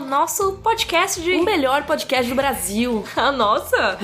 ao nosso podcast de. O melhor podcast do Brasil. Ah, nossa!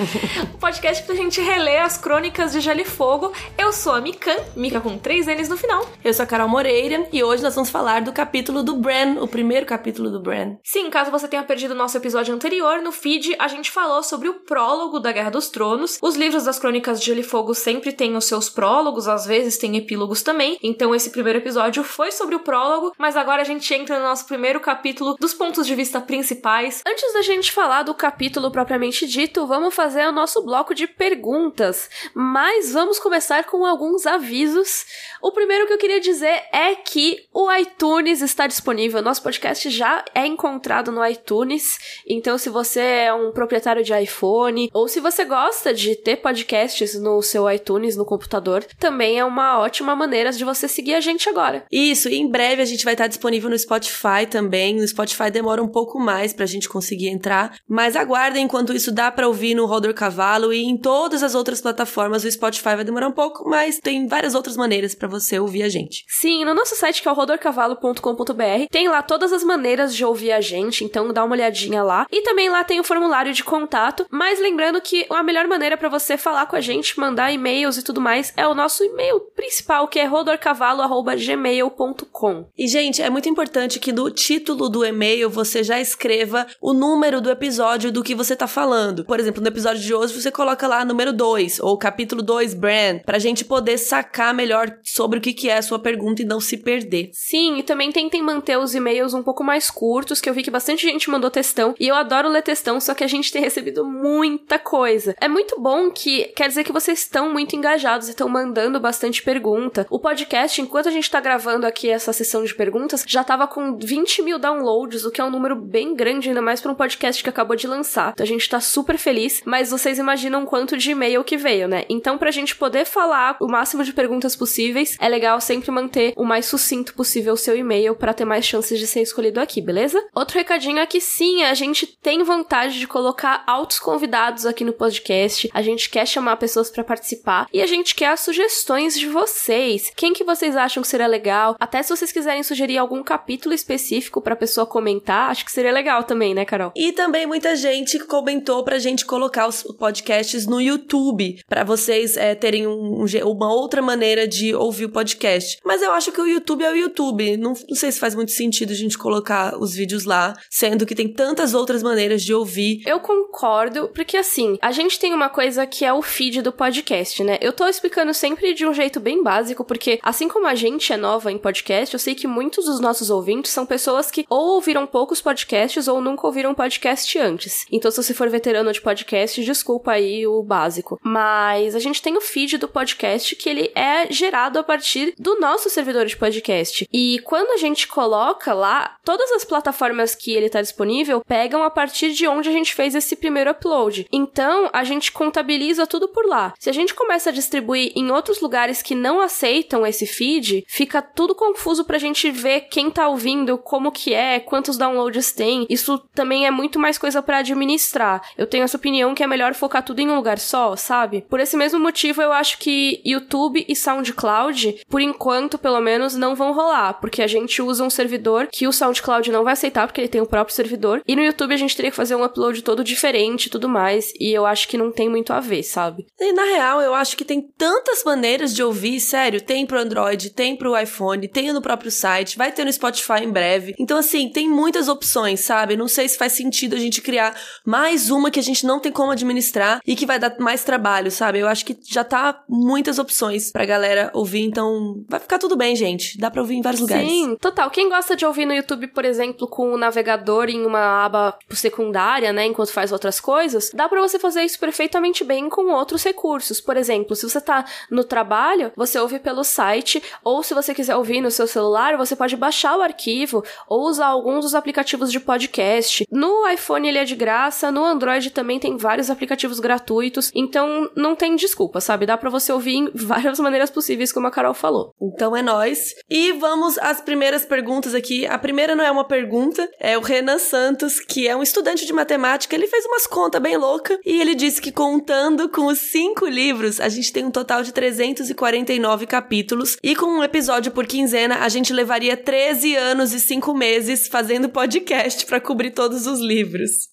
o podcast pra gente reler as crônicas de Gelo e Fogo. Eu sou a Mikan, Mika com três N's no final. Eu sou a Carol Moreira e hoje nós vamos falar do capítulo do Bran, o primeiro capítulo do Bran. Sim, caso você tenha perdido o nosso episódio anterior, no feed a gente falou sobre o prólogo da Guerra dos Tronos. Os livros das crônicas de Gelo e Fogo sempre têm os seus prólogos, às vezes tem epílogos também. Então esse primeiro episódio foi sobre o prólogo, mas agora a gente entra no nosso primeiro capítulo dos pontos de vista principais. Antes da gente falar do capítulo propriamente dito, vamos fazer o nosso bloco de perguntas. Mas vamos começar com alguns avisos. O primeiro que eu queria dizer é que o iTunes está disponível. Nosso podcast já é encontrado no iTunes. Então, se você é um proprietário de iPhone ou se você gosta de ter podcasts no seu iTunes no computador, também é uma ótima maneira de você seguir a gente agora. Isso, em breve a gente vai estar disponível no Spotify também. No Spotify demora um pouco mais pra gente conseguir entrar, mas aguardem enquanto isso dá para ouvir no Rodor Cavalo e em todas as outras plataformas. O Spotify vai demorar um pouco, mas tem várias outras maneiras para você ouvir a gente. Sim, no nosso site que é o rodorcavalo.com.br tem lá todas as maneiras de ouvir a gente, então dá uma olhadinha lá. E também lá tem o formulário de contato, mas lembrando que a melhor maneira para você falar com a gente, mandar e-mails e tudo mais é o nosso e-mail principal, que é rodorcavalo@gmail.com. E gente, é muito importante que no título do e-mail você já escreva o número do episódio do que você tá falando. Por exemplo, no episódio de hoje você coloca lá número 2 ou capítulo 2 brand, pra gente poder sacar melhor sobre o que que é a sua pergunta e não se perder. Sim, e também tentem manter os e-mails um pouco mais curtos, que eu vi que bastante gente mandou textão, e eu adoro ler textão, só que a gente tem recebido muita coisa. É muito bom que quer dizer que vocês estão muito engajados e estão mandando bastante pergunta. O podcast, enquanto a gente tá gravando aqui essa sessão de perguntas, já tava com 20 mil downloads, o que é um número bem grande, ainda mais para um podcast que acabou de lançar. Então a gente tá super feliz, mas vocês imaginam quanto de e-mail que veio, né? Então, pra gente poder falar o máximo de perguntas possíveis, é legal sempre manter o mais sucinto possível o seu e-mail para ter mais chances de ser escolhido aqui, beleza? Outro recadinho é que sim, a gente tem vontade de colocar altos convidados aqui no podcast. A gente quer chamar pessoas para participar e a gente quer as sugestões de vocês. Quem que vocês acham que seria legal? Até se vocês quiserem sugerir algum capítulo específico pra pessoa comentar, acho que seria legal também, né, Carol? E também muita gente comentou pra gente colocar os podcasts no YouTube, para vocês é, terem um, uma outra maneira de ouvir o podcast. Mas eu acho que o YouTube é o YouTube. Não, não sei se faz muito sentido a gente colocar os vídeos lá, sendo que tem tantas outras maneiras de ouvir. Eu concordo, porque assim, a gente tem uma coisa que é o feed do podcast, né? Eu tô explicando sempre de um jeito bem básico, porque assim como a gente é nova em podcast, eu sei que muitos dos nossos ouvintes são pessoas que ou ouviram poucos podcasts ou nunca ouviram podcast antes. Então, se você for veterano de podcast, desculpa aí o básico. Mas a gente tem o feed do podcast que ele é gerado a partir do nosso servidor de podcast. E quando a gente coloca lá, todas as plataformas que ele tá disponível pegam a partir de onde a gente fez esse primeiro upload. Então, a gente contabiliza tudo por lá. Se a gente começa a distribuir em outros lugares que não aceitam esse feed, fica tudo confuso pra gente ver quem tá ouvindo, como que é, quantos downloads tem. Isso também é muito mais coisa para administrar. Eu tenho essa opinião que é melhor focar tudo em um lugar só, sabe? Por esse mesmo motivo, eu acho que YouTube e SoundCloud, por enquanto, pelo menos, não vão rolar, porque a gente usa um servidor que o SoundCloud não vai aceitar, porque ele tem o próprio servidor. E no YouTube a gente teria que fazer um upload todo diferente e tudo mais, e eu acho que não tem muito a ver, sabe? E na real, eu acho que tem tantas maneiras de ouvir, sério, tem pro Android, tem pro iPhone, tem no próprio site, vai ter no Spotify em breve. Então, assim, tem muitas opções, sabe? Não sei se faz sentido a gente criar mais uma que a gente não tem como administrar e que vai dar mais trabalho, sabe? Eu acho que já tá muitas opções pra galera ouvir, então vai ficar tudo bem, gente. Dá pra ouvir em vários lugares. Sim, total. Quem gosta de ouvir no YouTube, por exemplo, com o navegador em uma aba secundária, né, enquanto faz outras coisas, dá para você fazer isso perfeitamente bem com outros recursos. Por exemplo, se você tá no trabalho, você ouve pelo site, ou se você quiser ouvir no seu celular, você pode baixar o arquivo ou usar alguns dos aplicativos de podcast. No iPhone ele é de graça, no Android também tem vários aplicativos gratuitos, então não tem desculpa, sabe? Dá para você ouvir em várias maneiras possíveis, como a Carol falou. Então é nós. E vamos às primeiras perguntas aqui. A primeira não é uma pergunta, é o Renan Santos, que é um estudante de matemática. Ele fez umas contas bem louca e ele disse que contando com os cinco livros, a gente tem um total de 349 capítulos e com um episódio por quinzena, a gente levaria 13 anos e 5 meses fazendo podcast podcast para cobrir todos os livros.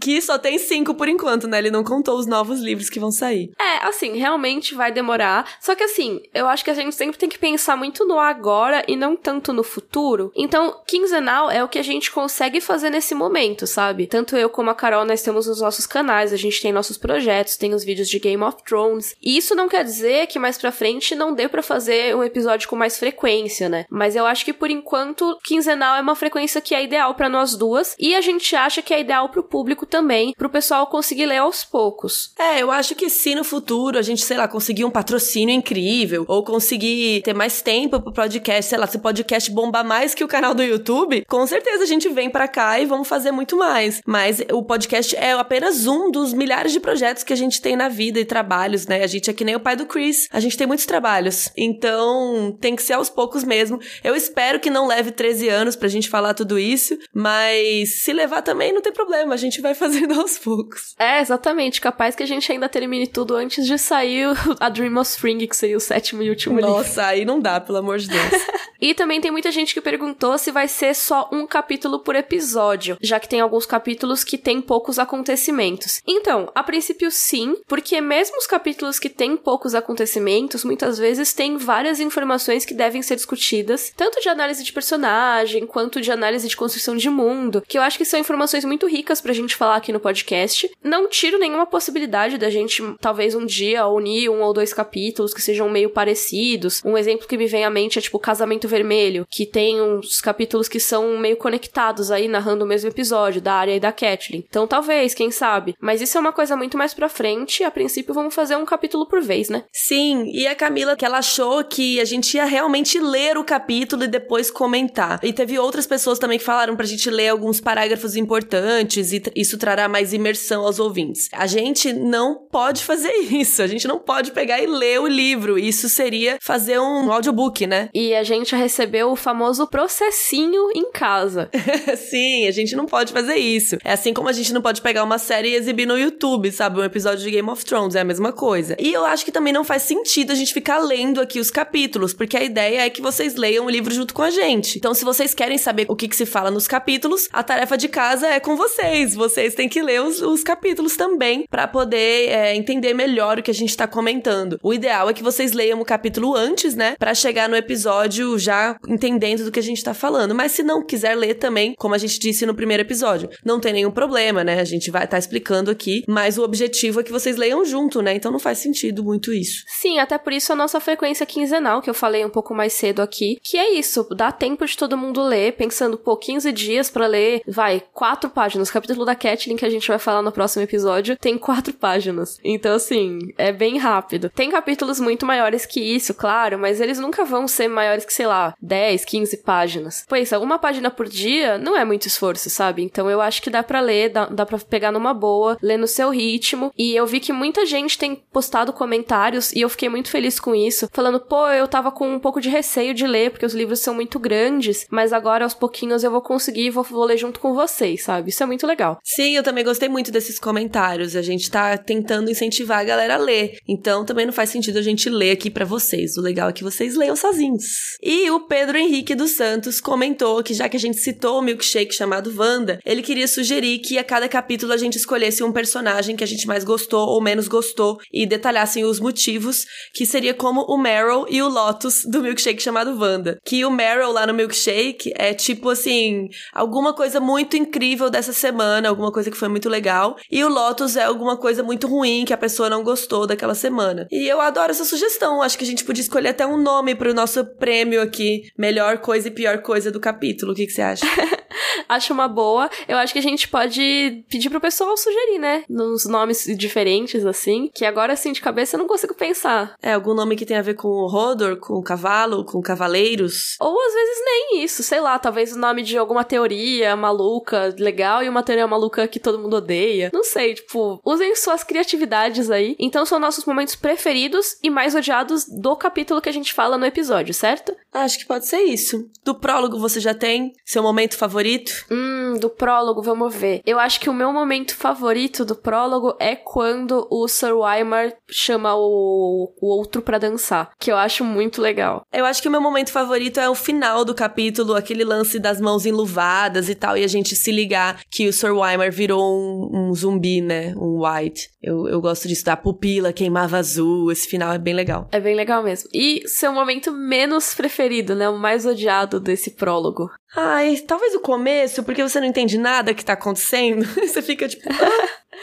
Que só tem cinco por enquanto, né? Ele não contou os novos livros que vão sair. É, assim, realmente vai demorar. Só que assim, eu acho que a gente sempre tem que pensar muito no agora e não tanto no futuro. Então, quinzenal é o que a gente consegue fazer nesse momento, sabe? Tanto eu como a Carol, nós temos os nossos canais, a gente tem nossos projetos, tem os vídeos de Game of Thrones. E isso não quer dizer que mais pra frente não dê para fazer um episódio com mais frequência, né? Mas eu acho que por enquanto, quinzenal é uma frequência que é ideal para nós duas. E a gente acha que é ideal pro público também, pro pessoal conseguir ler aos poucos. É, eu acho que se no futuro a gente, sei lá, conseguir um patrocínio incrível, ou conseguir ter mais tempo pro podcast, sei lá, se o podcast bombar mais que o canal do YouTube, com certeza a gente vem para cá e vamos fazer muito mais. Mas o podcast é apenas um dos milhares de projetos que a gente tem na vida e trabalhos, né? A gente é que nem o pai do Chris, a gente tem muitos trabalhos. Então, tem que ser aos poucos mesmo. Eu espero que não leve 13 anos pra gente falar tudo isso, mas se levar também não tem problema, a gente vai fazendo aos poucos. É, exatamente. Capaz que a gente ainda termine tudo antes de sair a Dream of Spring, que seria o sétimo e último Nossa, livro. Nossa, aí não dá, pelo amor de Deus. e também tem muita gente que perguntou se vai ser só um capítulo por episódio, já que tem alguns capítulos que tem poucos acontecimentos. Então, a princípio sim, porque mesmo os capítulos que têm poucos acontecimentos, muitas vezes tem várias informações que devem ser discutidas, tanto de análise de personagem quanto de análise de construção de mundo, que eu acho que são informações muito ricas pra gente falar aqui no podcast. Não tiro nenhuma possibilidade da gente, talvez um dia, unir um ou dois capítulos que sejam meio parecidos. Um exemplo que me vem à mente é tipo Casamento Vermelho, que tem uns capítulos que são meio conectados aí, narrando o mesmo episódio, da Arya e da Catelyn. Então talvez, quem sabe. Mas isso é uma coisa muito mais pra frente. A princípio, vamos fazer um capítulo por vez, né? Sim, e a Camila, que ela achou que a gente ia realmente ler o capítulo e depois comentar. E teve outras pessoas também que falaram pra gente ler alguns parágrafos importantes e isso trará mais imersão aos ouvintes. A gente não pode fazer isso. A gente não pode pegar e ler o livro. Isso seria fazer um audiobook, né? E a gente recebeu o famoso processinho em casa. Sim, a gente não pode fazer isso. É assim como a gente não pode pegar uma série e exibir no YouTube, sabe? Um episódio de Game of Thrones, é a mesma coisa. E eu acho que também não faz sentido a gente ficar lendo aqui os capítulos, porque a ideia é que vocês leiam o livro junto com a gente. Então, se vocês querem saber o que, que se fala nos capítulos, a tarefa de casa é com vocês. Vocês têm que ler os, os capítulos também para poder é, entender melhor o que a gente tá comentando. O ideal é que vocês leiam o capítulo antes, né? Para chegar no episódio já entendendo do que a gente tá falando. Mas se não quiser ler também, como a gente disse no primeiro episódio, não tem nenhum problema, né? A gente vai estar tá explicando aqui, mas o objetivo é que vocês leiam junto, né? Então não faz sentido muito isso. Sim, até por isso a nossa frequência quinzenal, que eu falei um pouco mais cedo aqui, que é isso, dá tempo de todo mundo ler, pensando, pô, 15 dias para ler, vai, quatro páginas. O capítulo da Catlin que a gente vai falar no próximo episódio tem quatro páginas. Então, assim, é bem rápido. Tem capítulos muito maiores que isso, claro, mas eles nunca vão ser maiores que, sei lá, 10, 15 páginas. Pois, uma página por dia não é muito esforço, sabe? Então eu acho que dá para ler, dá, dá para pegar numa boa, ler no seu ritmo. E eu vi que muita gente tem postado comentários e eu fiquei muito feliz com isso, falando, pô, eu tava com um pouco de receio de ler, porque os livros são muito grandes, mas agora aos pouquinhos eu vou conseguir e vou, vou ler junto com vocês, sabe? Isso é muito legal. Sim, eu também gostei muito desses comentários. A gente tá tentando incentivar a galera a ler. Então também não faz sentido a gente ler aqui para vocês. O legal é que vocês leiam sozinhos. E o Pedro Henrique dos Santos comentou que já que a gente citou o milkshake chamado Wanda, ele queria sugerir que a cada capítulo a gente escolhesse um personagem que a gente mais gostou ou menos gostou e detalhassem os motivos, que seria como o Meryl e o Lotus do milkshake chamado Wanda. Que o Meryl lá no milkshake é tipo assim, alguma coisa muito incrível dessa semana, alguma coisa que foi muito legal, e o Lotus é alguma coisa muito ruim que a pessoa não gostou daquela semana. E eu adoro essa sugestão, acho que a gente podia escolher até um nome pro nosso prêmio aqui, melhor coisa e pior coisa do capítulo. O que, que você acha? acho uma boa. Eu acho que a gente pode pedir pro pessoal sugerir, né? Nos nomes diferentes, assim. Que agora, assim, de cabeça eu não consigo pensar. É, algum nome que tenha a ver com o Rodor, com o cavalo, com cavaleiros. Ou às vezes nem isso, sei lá, talvez o nome de alguma teoria maluca, legal, e uma teoria maluca que todo mundo odeia. Não sei, tipo, usem suas criatividades aí. Então são nossos momentos preferidos e mais odiados do capítulo que a gente fala no episódio, certo? Acho que pode ser isso. Do prólogo você já tem seu momento favorito? Hum, do prólogo, vamos ver. Eu acho que o meu momento favorito do prólogo é quando o Sir Weimar chama o, o outro para dançar, que eu acho muito legal. Eu acho que o meu momento favorito é o final do capítulo, aquele lance das mãos enluvadas e tal, e a gente se ligar que o Sir Weimar virou um, um zumbi, né? Um white. Eu, eu gosto disso, da pupila queimava azul, esse final é bem legal. É bem legal mesmo. E seu momento menos preferido, né? O mais odiado desse prólogo. Ai, talvez o começo, porque você não entende nada que tá acontecendo. você fica tipo.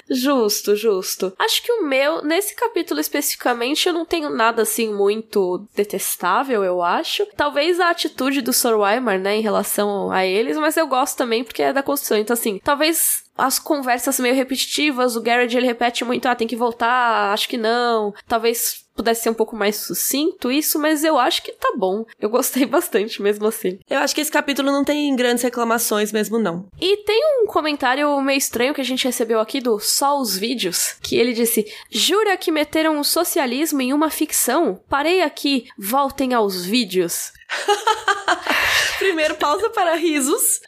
Justo, justo. Acho que o meu, nesse capítulo especificamente, eu não tenho nada assim muito detestável, eu acho. Talvez a atitude do Sir Weimar, né, em relação a eles, mas eu gosto também porque é da construção. Então, assim, talvez as conversas meio repetitivas, o Garrett ele repete muito, ah, tem que voltar, acho que não. Talvez pudesse ser um pouco mais sucinto isso, mas eu acho que tá bom. Eu gostei bastante mesmo assim. Eu acho que esse capítulo não tem grandes reclamações mesmo não. E tem um comentário meio estranho que a gente recebeu aqui do Só os Vídeos, que ele disse: "Jura que meteram o socialismo em uma ficção? Parei aqui, voltem aos vídeos." Primeiro, pausa para risos.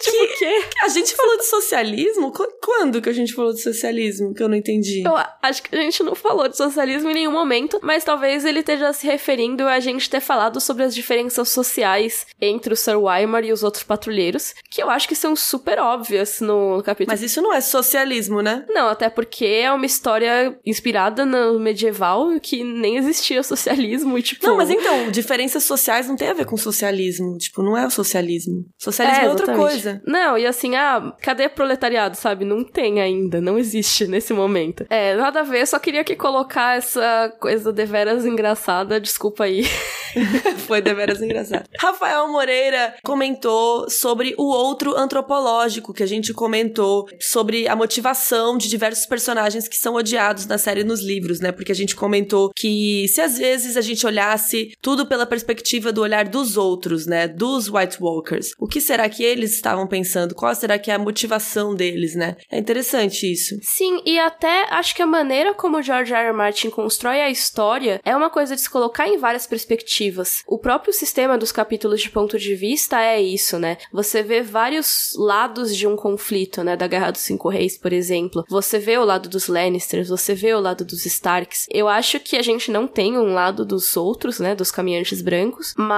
tipo o quê? A gente falou de socialismo? Quando que a gente falou de socialismo? Que eu não entendi. Eu acho que a gente não falou de socialismo em nenhum momento, mas talvez ele esteja se referindo a gente ter falado sobre as diferenças sociais entre o Sir Weimar e os outros patrulheiros, que eu acho que são super óbvias no capítulo. Mas isso não é socialismo, né? Não, até porque é uma história inspirada no medieval que nem existia socialismo e tipo. Não, mas então, diferenças sociais não tem a ver com socialismo. Tipo, não é o socialismo. Socialismo é, é outra coisa. Não, e assim, ah, cadê proletariado, sabe? Não tem ainda, não existe nesse momento. É, nada a ver, só queria que colocar essa coisa deveras engraçada, desculpa aí. Foi deveras engraçado. Rafael Moreira comentou sobre o outro antropológico que a gente comentou, sobre a motivação de diversos personagens que são odiados na série e nos livros, né? Porque a gente comentou que se às vezes a gente olhasse tudo pela perspectiva do olhar dos outros, né? Dos White Walkers, o que será que eles estavam pensando? Qual será que é a motivação deles, né? É interessante isso. Sim, e até acho que a maneira como George R. R. Martin constrói a história é uma coisa de se colocar em várias perspectivas. O próprio sistema dos capítulos de ponto de vista é isso, né? Você vê vários lados de um conflito, né? Da Guerra dos Cinco Reis, por exemplo. Você vê o lado dos Lannisters, você vê o lado dos Starks. Eu acho que a gente não tem um lado dos outros, né? Dos caminhantes brancos, mas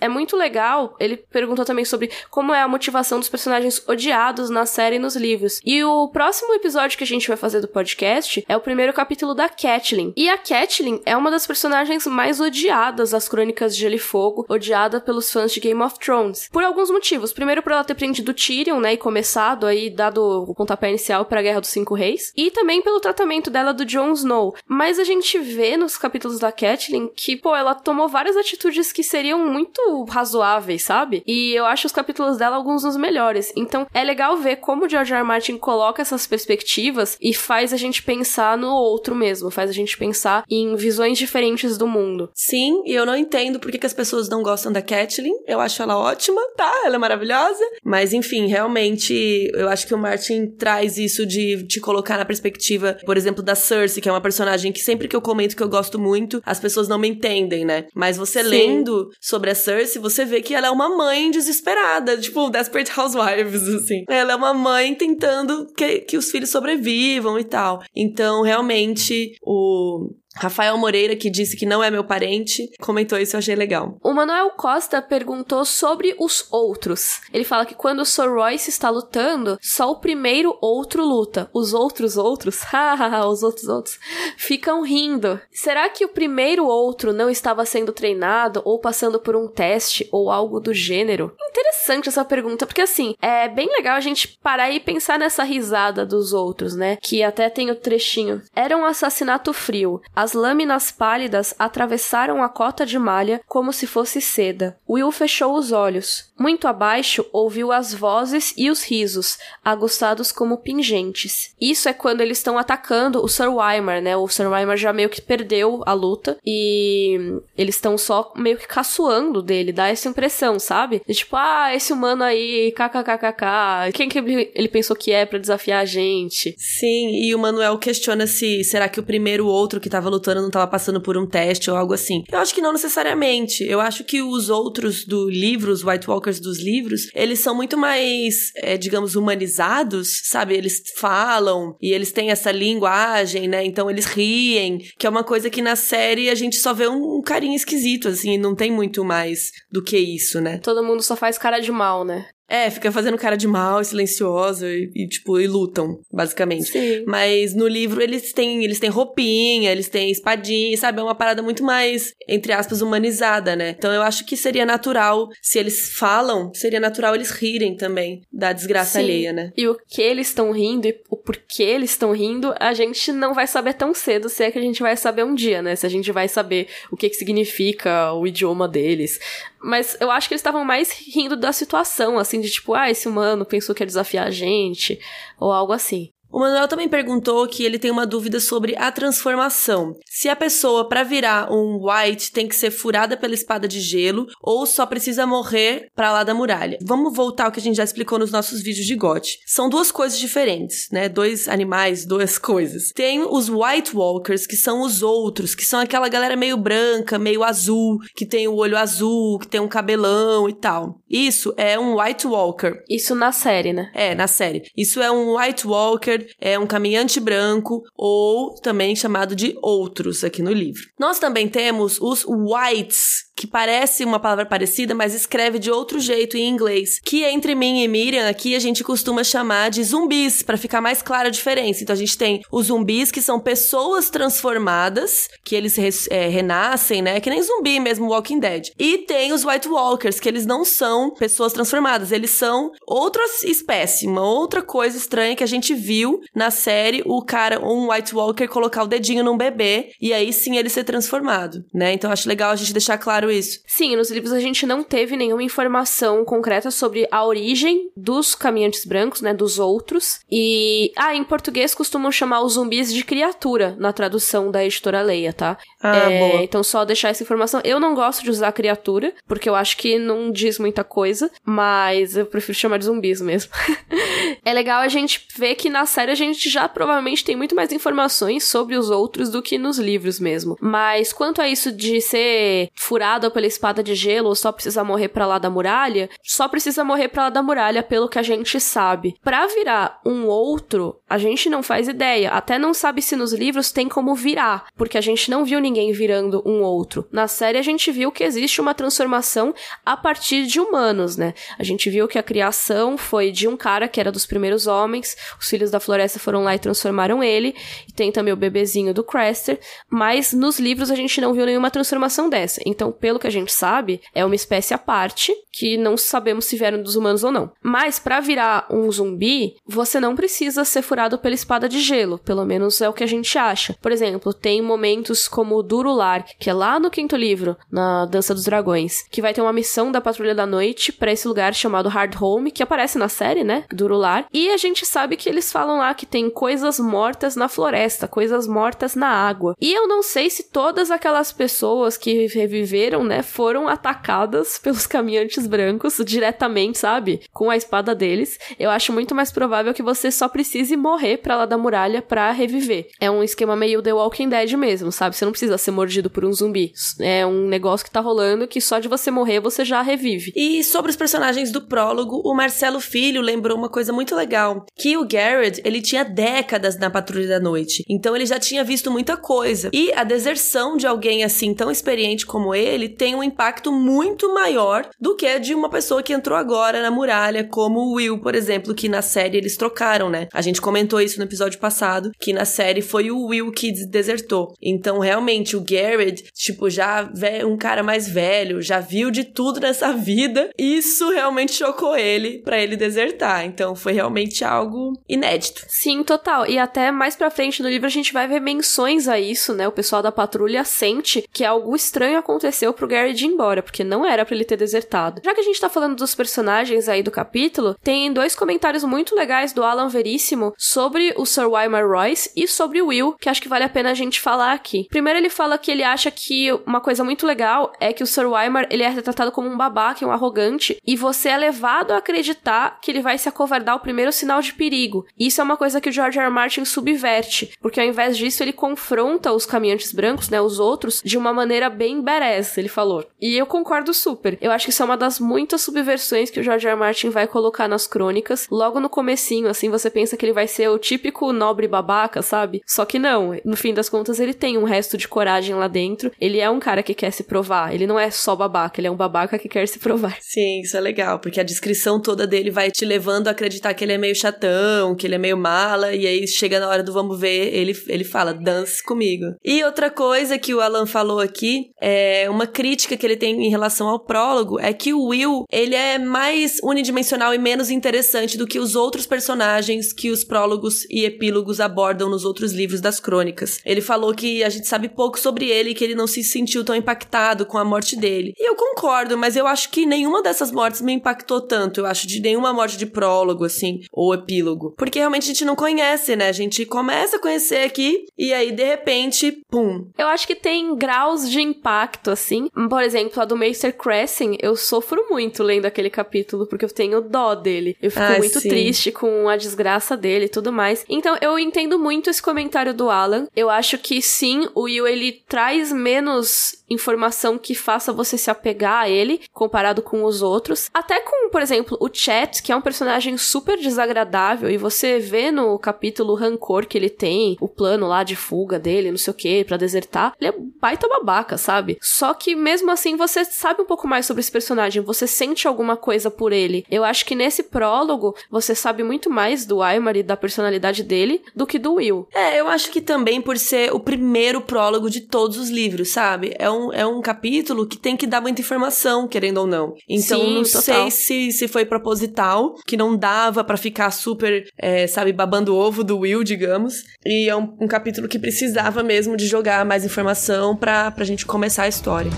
é muito legal. Ele perguntou também sobre como é a motivação dos personagens odiados na série e nos livros. E o próximo episódio que a gente vai fazer do podcast é o primeiro capítulo da Catelyn. E a Catelyn é uma das personagens mais odiadas das Crônicas de Gelo e Fogo, odiada pelos fãs de Game of Thrones. Por alguns motivos. Primeiro por ela ter prendido Tyrion, né, e começado aí, dado o pontapé inicial para a Guerra dos Cinco Reis. E também pelo tratamento dela do Jon Snow. Mas a gente vê nos capítulos da Catelyn que, pô, ela tomou várias atitudes que seriam muito razoáveis, sabe? E eu acho os capítulos dela alguns dos melhores. Então é legal ver como o George R. R. Martin coloca essas perspectivas e faz a gente pensar no outro mesmo, faz a gente pensar em visões diferentes do mundo. Sim, e eu não entendo por que, as pessoas não gostam da Catelyn. Eu acho ela ótima, tá? Ela é maravilhosa. Mas enfim, realmente, eu acho que o Martin traz isso de te colocar na perspectiva, por exemplo, da Cersei, que é uma personagem que sempre que eu comento que eu gosto muito, as pessoas não me entendem, né? Mas você Sim. lendo sobre a Cersei, você vê que ela é uma mãe desesperada, tipo, Desperate Housewives, assim. Ela é uma mãe tentando que, que os filhos sobrevivam e tal. Então, realmente, o Rafael Moreira, que disse que não é meu parente, comentou isso, eu achei legal. O Manuel Costa perguntou sobre os outros. Ele fala que quando o Sir Royce está lutando, só o primeiro outro luta. Os outros outros, hahaha, os outros outros, ficam rindo. Será que o primeiro outro não estava sendo treinado ou passando por um teste ou algo do gênero? Interessante essa pergunta, porque assim, é bem legal a gente parar e pensar nessa risada dos outros, né? Que até tem o trechinho. Era um assassinato frio. As lâminas pálidas atravessaram a cota de malha como se fosse seda. Will fechou os olhos. Muito abaixo, ouviu as vozes e os risos, aguçados como pingentes. Isso é quando eles estão atacando o Sir Weimar, né? O Sir Weimar já meio que perdeu a luta e eles estão só meio que caçoando dele, dá essa impressão, sabe? De tipo, ah, esse humano aí, kkkk, quem que ele pensou que é para desafiar a gente? Sim, e o Manuel questiona se será que o primeiro outro que tava lutando não tava passando por um teste ou algo assim. Eu acho que não necessariamente. Eu acho que os outros do livro, os White Walkers dos livros, eles são muito mais, é, digamos, humanizados, sabe? Eles falam e eles têm essa linguagem, né? Então eles riem, que é uma coisa que na série a gente só vê um carinho esquisito, assim, não tem muito mais do que isso, né? Todo mundo só faz cara de mal, né? É, fica fazendo cara de mal, silenciosa e, e, tipo, e lutam, basicamente. Sim. Mas no livro eles têm, eles têm roupinha, eles têm espadinha, sabe? É uma parada muito mais, entre aspas, humanizada, né? Então eu acho que seria natural, se eles falam, seria natural eles rirem também da desgraça Sim. alheia, né? E o que eles estão rindo e o porquê eles estão rindo, a gente não vai saber tão cedo, se é que a gente vai saber um dia, né? Se a gente vai saber o que, que significa o idioma deles. Mas eu acho que eles estavam mais rindo da situação, assim, de tipo, ah, esse humano pensou que ia desafiar a gente, ou algo assim. O Manuel também perguntou que ele tem uma dúvida sobre a transformação. Se a pessoa, para virar um White, tem que ser furada pela espada de gelo ou só precisa morrer para lá da muralha. Vamos voltar ao que a gente já explicou nos nossos vídeos de GOT. São duas coisas diferentes, né? Dois animais, duas coisas. Tem os White Walkers, que são os outros, que são aquela galera meio branca, meio azul, que tem o olho azul, que tem um cabelão e tal. Isso é um White Walker. Isso na série, né? É, na série. Isso é um White Walker é um caminhante branco ou também chamado de outros aqui no livro. Nós também temos os whites, que parece uma palavra parecida, mas escreve de outro jeito em inglês, que entre mim e Miriam aqui a gente costuma chamar de zumbis, para ficar mais clara a diferença. Então a gente tem os zumbis, que são pessoas transformadas, que eles é, renascem, né? Que nem zumbi mesmo, Walking Dead. E tem os White Walkers, que eles não são pessoas transformadas, eles são outra espécie, uma outra coisa estranha que a gente viu na série o cara, um White Walker, colocar o dedinho num bebê e aí sim ele ser transformado, né? Então acho legal a gente deixar claro isso. Sim, nos livros a gente não teve nenhuma informação concreta sobre a origem dos caminhantes brancos, né, dos outros. E, ah, em português costumam chamar os zumbis de criatura na tradução da editora Leia, tá? Ah, é, boa. Então só deixar essa informação. Eu não gosto de usar criatura, porque eu acho que não diz muita coisa, mas eu prefiro chamar de zumbis mesmo. é legal a gente ver que na série a gente já provavelmente tem muito mais informações sobre os outros do que nos livros mesmo. Mas quanto a isso de ser furado pela espada de gelo ou só precisa morrer pra lá da muralha, só precisa morrer pra lá da muralha pelo que a gente sabe. Pra virar um outro, a gente não faz ideia. Até não sabe se nos livros tem como virar, porque a gente não viu ninguém virando um outro. Na série a gente viu que existe uma transformação a partir de humanos, né? A gente viu que a criação foi de um cara que era dos primeiros homens, os filhos da floresta foram lá e transformaram ele, tem também o bebezinho do Craster, mas nos livros a gente não viu nenhuma transformação dessa. Então, pelo que a gente sabe, é uma espécie à parte, que não sabemos se vieram dos humanos ou não. Mas para virar um zumbi, você não precisa ser furado pela espada de gelo, pelo menos é o que a gente acha. Por exemplo, tem momentos como o Durular, que é lá no quinto livro, na Dança dos Dragões, que vai ter uma missão da Patrulha da Noite para esse lugar chamado Hard Home, que aparece na série, né? Durular. E a gente sabe que eles falam lá que tem coisas mortas na floresta, coisas mortas na água. E eu não sei se todas aquelas pessoas que reviveram, né, foram atacadas pelos caminhantes brancos diretamente, sabe? Com a espada deles. Eu acho muito mais provável que você só precise morrer pra lá da muralha pra reviver. É um esquema meio The Walking Dead mesmo, sabe? Você não precisa ser mordido por um zumbi. É um negócio que tá rolando que só de você morrer você já revive. E sobre os personagens do prólogo, o Marcelo Filho lembrou uma coisa muito legal, que o Garrett, ele tinha décadas na Patrulha da Noite, então ele já tinha visto muita coisa. E a deserção de alguém assim tão experiente como ele tem um impacto muito maior do que a de uma pessoa que entrou agora na muralha, como o Will, por exemplo, que na série eles trocaram, né? A gente comentou isso no episódio passado, que na série foi o Will que desertou. Então, realmente, o Garrett, tipo, já é um cara mais velho, já viu de tudo nessa vida. Isso realmente chocou ele para ele desertar. Então, foi realmente algo inédito. Sim, total. E até mais pra frente no livro a gente vai ver menções a isso, né? O pessoal da patrulha sente que algo estranho aconteceu pro Garrett ir embora, porque não era para ele ter desertado. Já que a gente tá falando dos personagens aí do capítulo, tem dois comentários muito legais do Alan Veríssimo sobre o Sir Wymer Royce e sobre o Will, que acho que vale a pena a gente falar aqui. Primeiro ele fala que ele acha que uma coisa muito legal é que o Sir Wymer, ele é retratado como um babaca, um arrogante, e você é levado a acreditar que ele vai se acovardar ao primeiro sinal de perigo. Isso é uma coisa que o George R. R. Martin subverte, porque ao invés disso ele confronta os caminhantes brancos, né, os outros, de uma maneira bem badass, ele falou. E eu concordo super. Eu acho que isso é uma das muitas subversões que o George R. R. Martin vai colocar nas crônicas. Logo no comecinho, assim, você pensa que ele vai ser o típico nobre babaca, sabe? Só que não. No fim das contas, ele tem um resto de coragem lá dentro. Ele é um cara que quer se provar. Ele não é só babaca, ele é um babaca que quer se provar. Sim, isso é legal, porque a descrição toda dele vai te levando a acreditar que ele é meio chatão, que ele é meio mala, e aí chega na hora do vamos ver, ele, ele fala, dance comigo. E outra coisa que o Alan falou aqui, é uma crítica que ele tem em relação ao prólogo, é que o Will, ele é mais unidimensional e menos interessante do que os outros personagens que os prólogos e epílogos abordam nos outros livros das crônicas. Ele falou que a gente sabe pouco sobre ele e que ele não se sentiu tão impactado com a morte dele. E eu concordo, mas eu acho que nenhuma dessas mortes me impactou tanto. Eu acho de nenhuma morte de prólogo, assim, ou epílogo. Porque realmente a gente não conhece, né? A gente começa a conhecer aqui e aí, de repente, pum. Eu acho que tem graus de impacto, assim. Por exemplo, a do Meister Cressing, eu sofro muito lendo aquele capítulo, porque eu tenho dó dele. Eu fico muito sim. triste com a desgraça dele e tudo mais. Então, eu entendo muito esse comentário do Alan. Eu acho que sim, o Will ele traz menos informação que faça você se apegar a ele, comparado com os outros. Até com, por exemplo, o Chat, que é um personagem super desagradável, e você vê no capítulo o rancor que ele tem, o plano lá de fuga dele, não sei o que, para desertar. Ele é baita babaca, sabe? Só que mesmo assim você sabe um pouco mais sobre esse personagem, você sente alguma coisa por ele. Eu acho que nesse prólogo você sabe muito mais do Aymar e da personalidade dele do que do Will. É, eu acho que também por ser o primeiro prólogo de todos os livros, sabe? É um é um capítulo que tem que dar muita informação, querendo ou não. Então, Sim, não total. sei se, se foi proposital, que não dava para ficar super, é, sabe, babando ovo do Will, digamos. E é um, um capítulo que precisava mesmo de jogar mais informação pra, pra gente começar a história.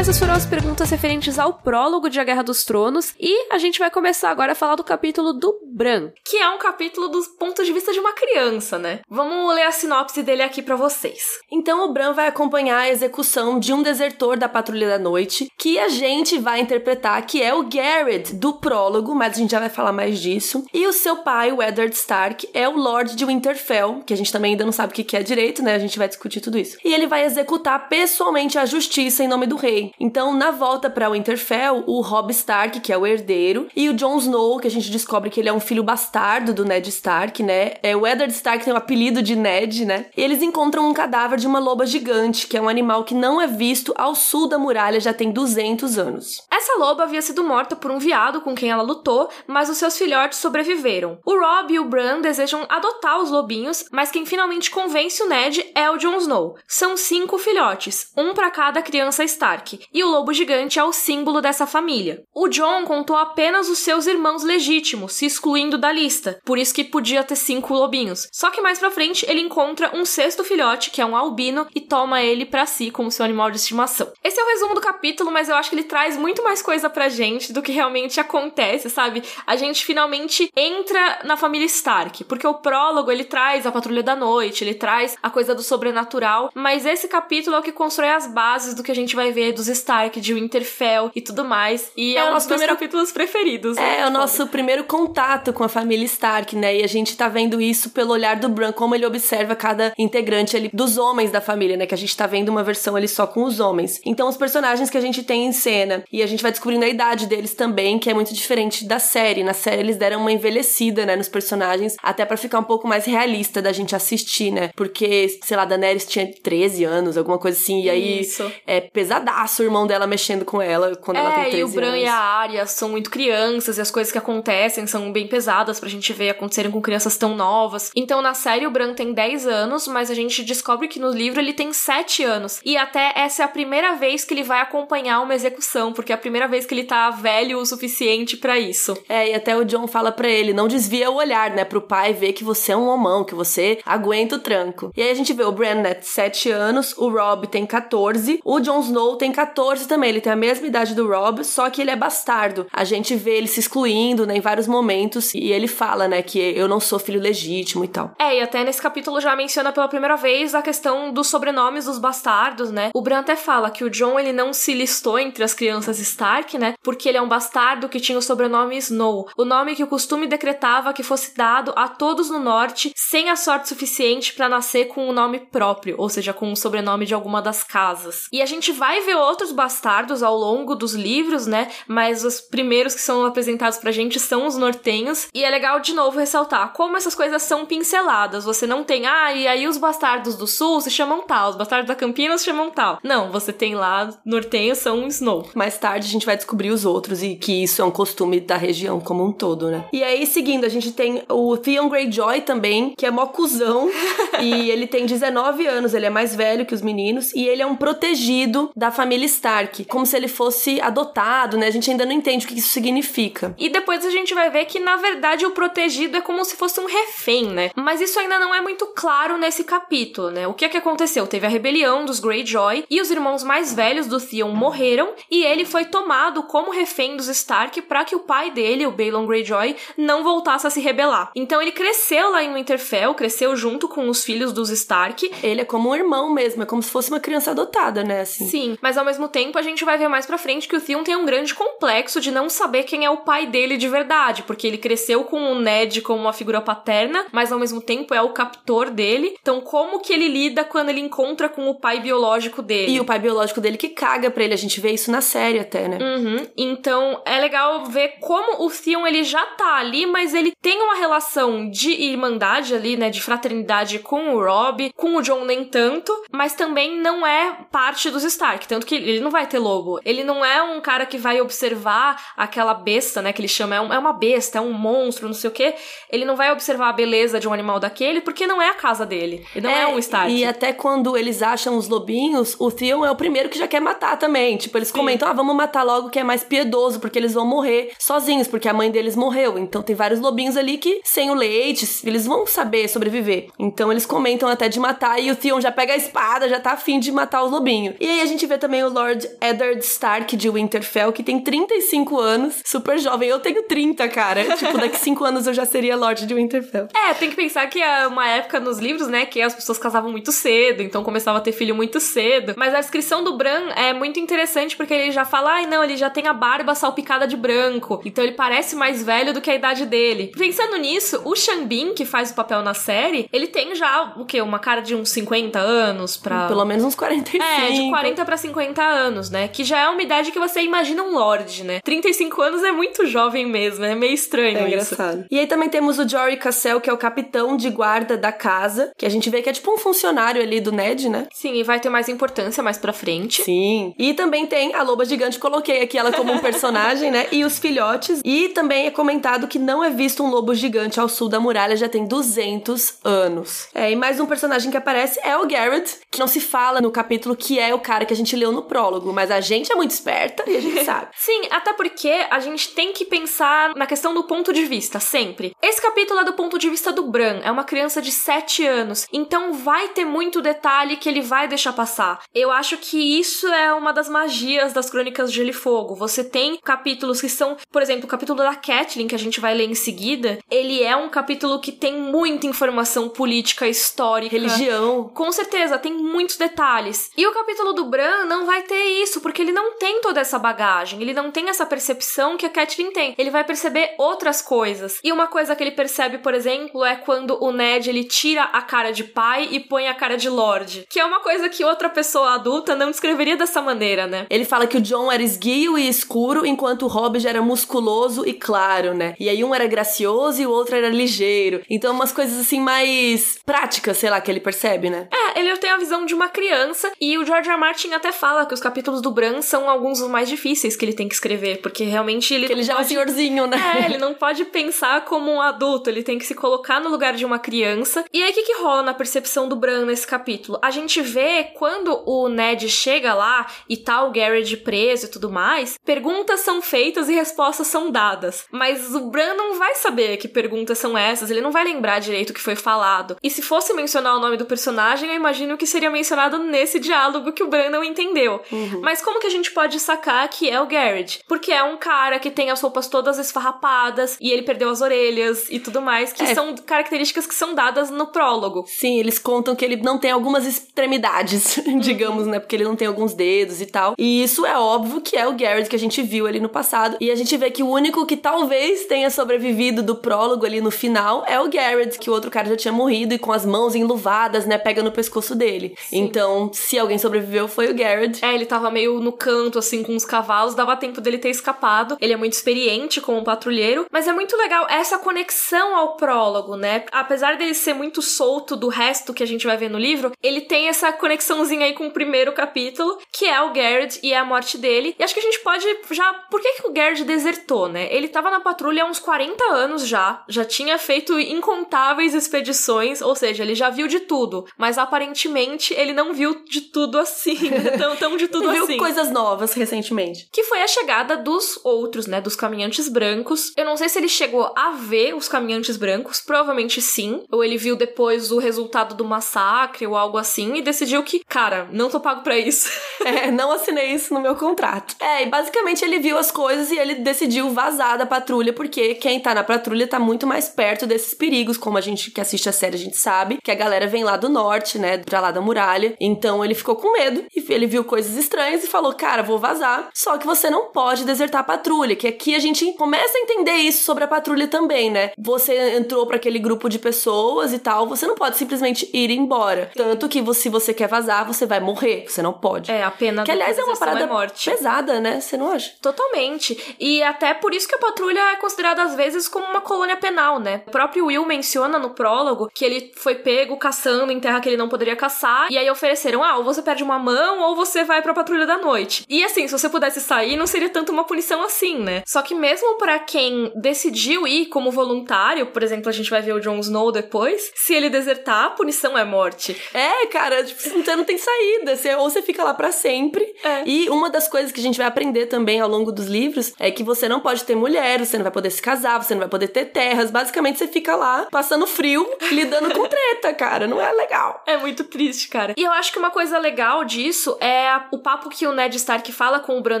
Essas foram as perguntas referentes ao prólogo de A Guerra dos Tronos e a gente vai começar agora a falar do capítulo do Bran, que é um capítulo dos pontos de vista de uma criança, né? Vamos ler a sinopse dele aqui para vocês. Então o Bran vai acompanhar a execução de um desertor da Patrulha da Noite, que a gente vai interpretar que é o Garrett do prólogo, mas a gente já vai falar mais disso. E o seu pai, o Eddard Stark, é o Lord de Winterfell, que a gente também ainda não sabe o que é direito, né? A gente vai discutir tudo isso. E ele vai executar pessoalmente a justiça em nome do rei. Então, na volta para Winterfell, o Robb Stark, que é o herdeiro, e o Jon Snow, que a gente descobre que ele é um filho bastardo do Ned Stark, né? É, o Eddard Stark tem o apelido de Ned, né? E eles encontram um cadáver de uma loba gigante, que é um animal que não é visto ao sul da muralha já tem 200 anos. Essa loba havia sido morta por um viado com quem ela lutou, mas os seus filhotes sobreviveram. O Robb e o Bran desejam adotar os lobinhos, mas quem finalmente convence o Ned é o Jon Snow. São cinco filhotes, um para cada criança Stark e o lobo gigante é o símbolo dessa família. O John contou apenas os seus irmãos legítimos, se excluindo da lista, por isso que podia ter cinco lobinhos. Só que mais pra frente ele encontra um sexto filhote, que é um albino, e toma ele para si como seu animal de estimação. Esse é o resumo do capítulo, mas eu acho que ele traz muito mais coisa pra gente do que realmente acontece, sabe? A gente finalmente entra na família Stark, porque o prólogo ele traz a patrulha da noite, ele traz a coisa do sobrenatural, mas esse capítulo é o que constrói as bases do que a gente vai ver dos Stark, de Winterfell e tudo mais. E é, é um dos meus capítulos preferidos. É, é o nosso primeiro contato com a família Stark, né? E a gente tá vendo isso pelo olhar do Bran, como ele observa cada integrante ali dos homens da família, né? Que a gente tá vendo uma versão ali só com os homens. Então, os personagens que a gente tem em cena, e a gente vai descobrindo a idade deles também, que é muito diferente da série. Na série, eles deram uma envelhecida, né, nos personagens, até para ficar um pouco mais realista da gente assistir, né? Porque, sei lá, Daenerys tinha 13 anos, alguma coisa assim, e aí isso. é pesadaço o irmão dela mexendo com ela quando é, ela tem 13 anos. É, e o Bran anos. e a Arya são muito crianças e as coisas que acontecem são bem pesadas pra gente ver acontecerem com crianças tão novas. Então, na série, o Bran tem 10 anos, mas a gente descobre que no livro ele tem 7 anos. E até essa é a primeira vez que ele vai acompanhar uma execução, porque é a primeira vez que ele tá velho o suficiente para isso. É, e até o John fala para ele, não desvia o olhar, né, pro pai ver que você é um homão, que você aguenta o tranco. E aí a gente vê o Bran, né, 7 anos, o Rob tem 14, o Jon Snow tem 14 14 também, ele tem a mesma idade do Rob, só que ele é bastardo. A gente vê ele se excluindo, né, em vários momentos, e ele fala, né, que eu não sou filho legítimo e tal. É, e até nesse capítulo já menciona pela primeira vez a questão dos sobrenomes dos bastardos, né? O Bran até fala que o John, ele não se listou entre as crianças Stark, né, porque ele é um bastardo que tinha o sobrenome Snow, o nome que o costume decretava que fosse dado a todos no norte sem a sorte suficiente para nascer com o um nome próprio, ou seja, com o sobrenome de alguma das casas. E a gente vai ver outros bastardos ao longo dos livros, né? Mas os primeiros que são apresentados pra gente são os nortenhos. E é legal de novo ressaltar como essas coisas são pinceladas. Você não tem, ah, e aí os bastardos do sul se chamam tal, os bastardos da Campinas se chamam tal. Não, você tem lá, nortenhos são Snow. Mais tarde a gente vai descobrir os outros e que isso é um costume da região como um todo, né? E aí, seguindo, a gente tem o Theon Greyjoy também, que é mó cuzão. e ele tem 19 anos, ele é mais velho que os meninos. E ele é um protegido da família Stark. Como se ele fosse adotado, né? A gente ainda não entende o que isso significa. E depois a gente vai ver que, na verdade, o protegido é como se fosse um refém, né? Mas isso ainda não é muito claro nesse capítulo, né? O que é que aconteceu? Teve a rebelião dos Greyjoy e os irmãos mais velhos do Theon morreram e ele foi tomado como refém dos Stark para que o pai dele, o Balon Greyjoy, não voltasse a se rebelar. Então ele cresceu lá em Winterfell, cresceu junto com os filhos dos Stark. Ele é como um irmão mesmo, é como se fosse uma criança adotada, né? Assim. Sim, mas ao mesmo tempo a gente vai ver mais pra frente que o Theon tem um grande complexo de não saber quem é o pai dele de verdade, porque ele cresceu com o Ned como uma figura paterna, mas ao mesmo tempo é o captor dele. Então, como que ele lida quando ele encontra com o pai biológico dele? E o pai biológico dele que caga pra ele, a gente vê isso na série até, né? Uhum. Então, é legal ver como o Theon ele já tá ali, mas ele tem uma relação de irmandade ali, né, de fraternidade com o Rob, com o John nem tanto, mas também não é parte dos Stark, tanto que ele não vai ter lobo. Ele não é um cara que vai observar aquela besta, né, que ele chama, é, um, é uma besta, é um monstro, não sei o quê. Ele não vai observar a beleza de um animal daquele, porque não é a casa dele. Ele não é, é um Stark. E até quando eles acham os lobinhos, o Theon é o primeiro que já quer matar também. Tipo, eles Sim. comentam, ah, vamos matar logo que é mais piedoso, porque eles vão morrer sozinhos, porque a mãe deles morreu. Então tem vários lobinhos ali que, sem o leite, eles vão saber sobreviver. Então eles comentam até de matar e o Theon já pega a espada, já tá afim de matar os lobinhos. E aí a gente vê também o Lord Eddard Stark de Winterfell, que tem 35 anos, super jovem. Eu tenho 30, cara. tipo, daqui 5 anos eu já seria Lord de Winterfell. É, tem que pensar que é uma época nos livros, né, que as pessoas casavam muito cedo, então começava a ter filho muito cedo. Mas a descrição do Bran é muito interessante porque ele já fala, ai não, ele já tem a barba salpicada de branco, então ele parece mais velho do que a idade dele. Pensando nisso, o Xambin, que faz o papel na série, ele tem já, o quê? Uma cara de uns 50 anos pra... Pelo menos uns 45. É, de 40 para 50 anos, né? Que já é uma idade que você imagina um lord, né? 35 anos é muito jovem mesmo, é meio estranho é isso. engraçado. E aí também temos o Jory Cassell, que é o capitão de guarda da casa, que a gente vê que é tipo um funcionário ali do Ned, né? Sim, e vai ter mais importância mais pra frente. Sim. E também tem a loba gigante, coloquei aqui ela como um personagem, né? E os filhotes. E também é comentado que não é visto um lobo gigante ao sul da muralha já tem 200 anos. É, e mais um personagem que aparece é o Garrett, que não se fala no capítulo que é o cara que a gente leu no prólogo, mas a gente é muito esperta e a gente sabe. Sim, até porque a gente tem que pensar na questão do ponto de vista, sempre. Esse capítulo é do ponto de vista do Bran, é uma criança de 7 anos, então vai ter muito detalhe que ele vai deixar passar. Eu acho que isso é uma das magias das Crônicas de Gelo e Fogo. Você tem capítulos que são, por exemplo, o capítulo da Catelyn, que a gente vai ler em seguida, ele é um capítulo que tem muita informação política, histórica. Religião. Com certeza, tem muitos detalhes. E o capítulo do Bran não vai ter isso, porque ele não tem toda essa bagagem, ele não tem essa percepção que a Catelyn tem. Ele vai perceber outras coisas. E uma coisa que ele percebe, por exemplo, é quando o Ned ele tira a cara de pai e põe a cara de Lord, que é uma coisa que outra pessoa adulta não descreveria dessa maneira, né? Ele fala que o John era esguio e escuro, enquanto o Robb já era musculoso e claro, né? E aí um era gracioso e o outro era ligeiro. Então umas coisas assim mais práticas, sei lá, que ele percebe, né? É, ele tem a visão de uma criança e o George R. Martin até fala que os capítulos do Bran são alguns dos mais difíceis que ele tem que escrever, porque realmente ele ele já pode... é um senhorzinho, né? É, ele não pode pensar como um adulto, ele tem que se colocar no lugar de uma criança. E aí o que que rola na percepção do Bran nesse capítulo? A gente vê quando o Ned chega lá e tá o Garrett preso e tudo mais, perguntas são feitas e respostas são dadas. Mas o Bran não vai saber que perguntas são essas, ele não vai lembrar direito o que foi falado. E se fosse mencionar o nome do personagem, eu imagino que seria mencionado nesse diálogo que o Bran não entendeu. Sobreviveu. Uhum. Mas como que a gente pode sacar que é o Garrett? Porque é um cara que tem as roupas todas esfarrapadas e ele perdeu as orelhas e tudo mais, que é. são características que são dadas no prólogo. Sim, eles contam que ele não tem algumas extremidades, uhum. digamos, né? Porque ele não tem alguns dedos e tal. E isso é óbvio que é o Garrett que a gente viu ali no passado. E a gente vê que o único que talvez tenha sobrevivido do prólogo ali no final é o Garrett, que o outro cara já tinha morrido e com as mãos enluvadas, né? Pega no pescoço dele. Sim. Então, se alguém sobreviveu, foi o Garrett. É, ele tava meio no canto, assim, com os cavalos, dava tempo dele ter escapado. Ele é muito experiente como patrulheiro, mas é muito legal essa conexão ao prólogo, né? Apesar dele ser muito solto do resto que a gente vai ver no livro, ele tem essa conexãozinha aí com o primeiro capítulo, que é o Garrett e a morte dele. E acho que a gente pode já. Por que, que o Garrett desertou, né? Ele tava na patrulha há uns 40 anos já, já tinha feito incontáveis expedições, ou seja, ele já viu de tudo, mas aparentemente ele não viu de tudo assim, tão, tão de tudo ele assim. Viu coisas novas recentemente. Que foi a chegada dos outros, né, dos caminhantes brancos. Eu não sei se ele chegou a ver os caminhantes brancos, provavelmente sim, ou ele viu depois o resultado do massacre ou algo assim e decidiu que, cara, não tô pago para isso. é, não assinei isso no meu contrato. É, e basicamente ele viu as coisas e ele decidiu vazar da patrulha porque quem tá na patrulha tá muito mais perto desses perigos, como a gente que assiste a série a gente sabe, que a galera vem lá do norte, né, pra lá da muralha. Então ele ficou com medo e ele viu coisas estranhas e falou: "Cara, vou vazar". Só que você não pode desertar a patrulha, que aqui a gente começa a entender isso sobre a patrulha também, né? Você entrou para aquele grupo de pessoas e tal, você não pode simplesmente ir embora. Tanto que se você quer vazar, você vai morrer, você não pode. É, a pena Que aliás é uma parada morte. pesada, né? Você não acha? Totalmente. E até por isso que a patrulha é considerada às vezes como uma colônia penal, né? O próprio Will menciona no prólogo que ele foi pego caçando em terra que ele não poderia caçar, e aí ofereceram: ah, ou você perde uma mão ou você vai pra patrulha da noite. E assim, se você pudesse sair, não seria tanto uma punição assim, né? Só que mesmo para quem decidiu ir como voluntário, por exemplo, a gente vai ver o Jon Snow depois, se ele desertar, a punição é morte. É, cara, tipo, você não tem saída. Você, ou você fica lá para sempre. É. E uma das coisas que a gente vai aprender também ao longo dos livros é que você não pode ter mulher, você não vai poder se casar, você não vai poder ter terras. Basicamente, você fica lá passando frio, lidando com treta, cara. Não é legal. É muito triste, cara. E eu acho que uma coisa legal disso é o papo que o Ned Stark fala com o Bran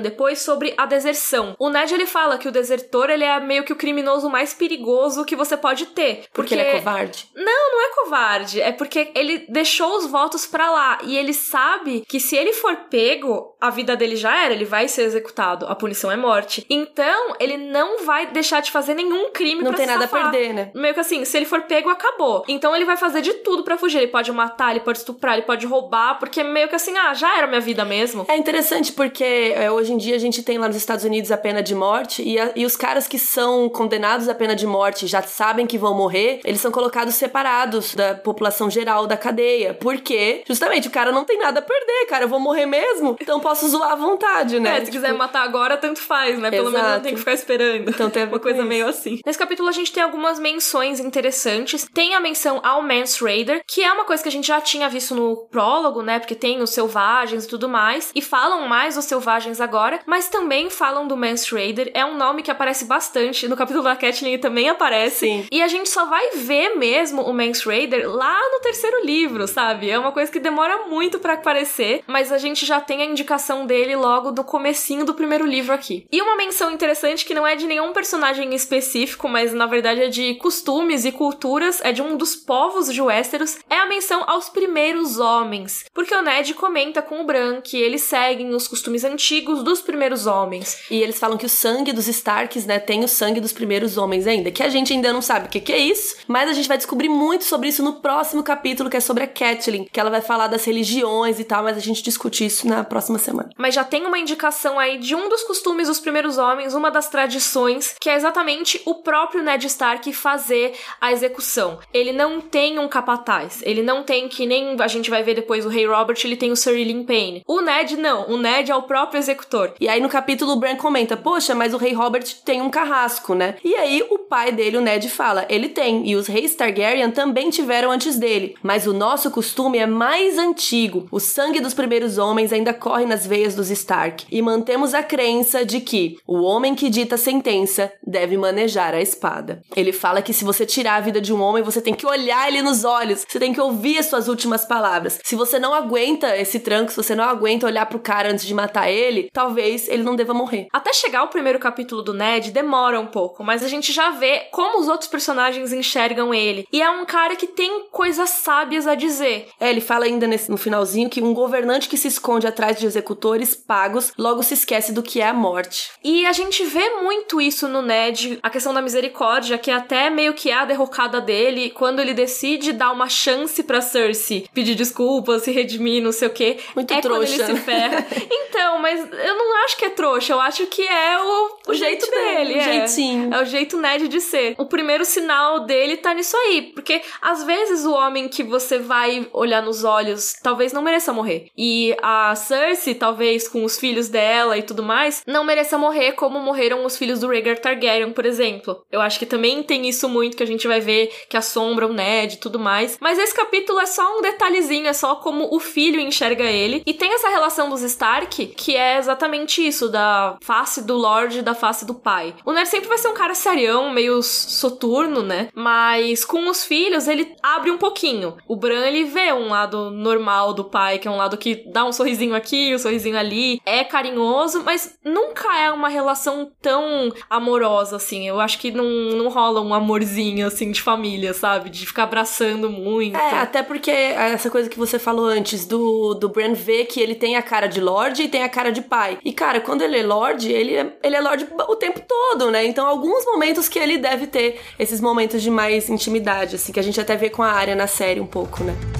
depois sobre a deserção. O Ned ele fala que o desertor ele é meio que o criminoso mais perigoso que você pode ter. Porque, porque ele é covarde? Não, não é covarde. É porque ele deixou os votos para lá e ele sabe que se ele for pego, a vida dele já era, ele vai ser executado. A punição é morte. Então, ele não vai deixar de fazer nenhum crime Não tem nada safar. a perder, né? Meio que assim, se ele for pego, acabou. Então ele vai fazer de tudo para fugir. Ele pode matar, ele pode estuprar, ele pode roubar, porque meio que assim, ah, já era minha vida mesmo. É interessante porque é, hoje em dia a gente tem lá nos Estados Unidos a pena de morte e, a, e os caras que são condenados à pena de morte já sabem que vão morrer, eles são colocados separados da população geral da cadeia. Porque, justamente, o cara não tem nada a perder, cara. Eu vou morrer mesmo, então posso zoar à vontade, né? É, se tipo... quiser matar agora, tanto faz, né? Pelo Exato. menos não tem que ficar esperando. Então tem uma coisa meio assim. Nesse capítulo a gente tem algumas menções interessantes. Tem a menção ao Mance Raider, que é uma coisa que a gente já tinha visto no prólogo, né? Porque tem os selvagens e tudo mais. E falam mais dos selvagens agora, mas também falam do Mance Raider. É um nome que aparece bastante. No capítulo da Catelyn também aparece. Sim. E a gente só vai ver mesmo o Mance Raider lá no terceiro livro, sabe? É uma coisa que demora muito para aparecer, mas a gente já tem a indicação dele logo no comecinho do primeiro livro aqui. E uma menção interessante que não é de nenhum personagem específico, mas na verdade é de costumes e culturas, é de um dos povos de Westeros, é a menção aos primeiros homens. Porque o Ned comenta com o Bran que eles seguem os costumes antigos dos primeiros homens. E eles falam que o sangue dos Starks, né, tem o sangue dos primeiros homens ainda, que a gente ainda não sabe o que, que é isso, mas a gente vai descobrir muito sobre isso no próximo capítulo, que é sobre a Catelyn, que ela vai falar das religiões e tal, mas a gente discute isso na próxima semana. Mas já tem uma indicação aí de um dos costumes dos primeiros homens, uma das tradições, que é exatamente o próprio Ned Stark fazer a execução. Ele não tem um capataz, ele não tem que nem a gente vai ver depois o Rei Robert, ele tem o Sir Ilyn Payne. O Ned não, o Ned é o próprio executor. E aí no capítulo o Bran comenta: "Poxa, mas o Rei Robert tem um carrasco, né?" E aí o pai dele, o Ned, fala: "Ele tem, e os reis Targaryen também tiveram antes dele, mas o nosso costume é mais antigo. O sangue dos primeiros homens ainda corre nas veias dos Stark, e mantemos a crença de que o homem que dita a sentença deve manejar a espada." Ele fala que se você tirar a vida de um homem, você tem que olhar ele nos olhos, você tem que ouvir as suas últimas palavras. Se você não aguenta esse tranco, se você não aguenta olhar pro cara antes de matar ele, talvez ele não deva morrer. Até chegar o primeiro capítulo do Ned demora um pouco, mas a gente já vê como os outros personagens enxergam ele. E é um cara que tem coisas sábias a dizer. É, ele fala ainda nesse, no finalzinho que um governante que se esconde atrás de executores pagos logo se esquece do que é a morte. E a gente vê muito isso no Ned, a questão da misericórdia, que até meio que é a derrocada dele quando ele decide dar uma chance pra Cersei pedir desculpas, se redimir, não sei o quê. Muito é trouxa. Ele se ferra. então, mas eu não acho que é trouxa, eu acho que é o, o, jeito, jeito dele, dele. o é. jeitinho. É o jeito Ned de ser. O primeiro sinal dele tá nisso aí. Porque às vezes o homem que você vai olhar nos olhos talvez não mereça morrer. E a Cersei, talvez com os filhos dela e tudo mais, não mereça morrer como morreram os filhos do Rhaegar Targaryen, por exemplo. Eu acho que também tem isso muito que a gente vai ver que assombra o Ned e tudo mais. Mas esse capítulo é só um detalhezinho, é só como o filho enxerga ele. E tem essa relação dos Stark, que é exatamente isso, da face do Lorde e da face do pai. O Ned sempre vai ser um cara serião, meio soturno, né? Mas com os filhos, ele abre um pouquinho. O Bran, ele vê um lado normal do pai, que é um lado que dá um sorrisinho aqui, um sorrisinho ali, é carinhoso, mas nunca é uma relação tão amorosa, assim. Eu acho que não, não rola um amorzinho, assim, de família, sabe? De ficar abraçando muito. É, até porque essa coisa que você falou antes, do, do Bran ver que ele tem a cara de Lorde e tem a cara de pai. E, cara, quando ele é Lorde, ele é, ele é Lorde o tempo todo, né? Então, alguns momentos que ele deve ter esses momentos de mais intimidade, assim, que a gente até vê com a área na série um pouco, né?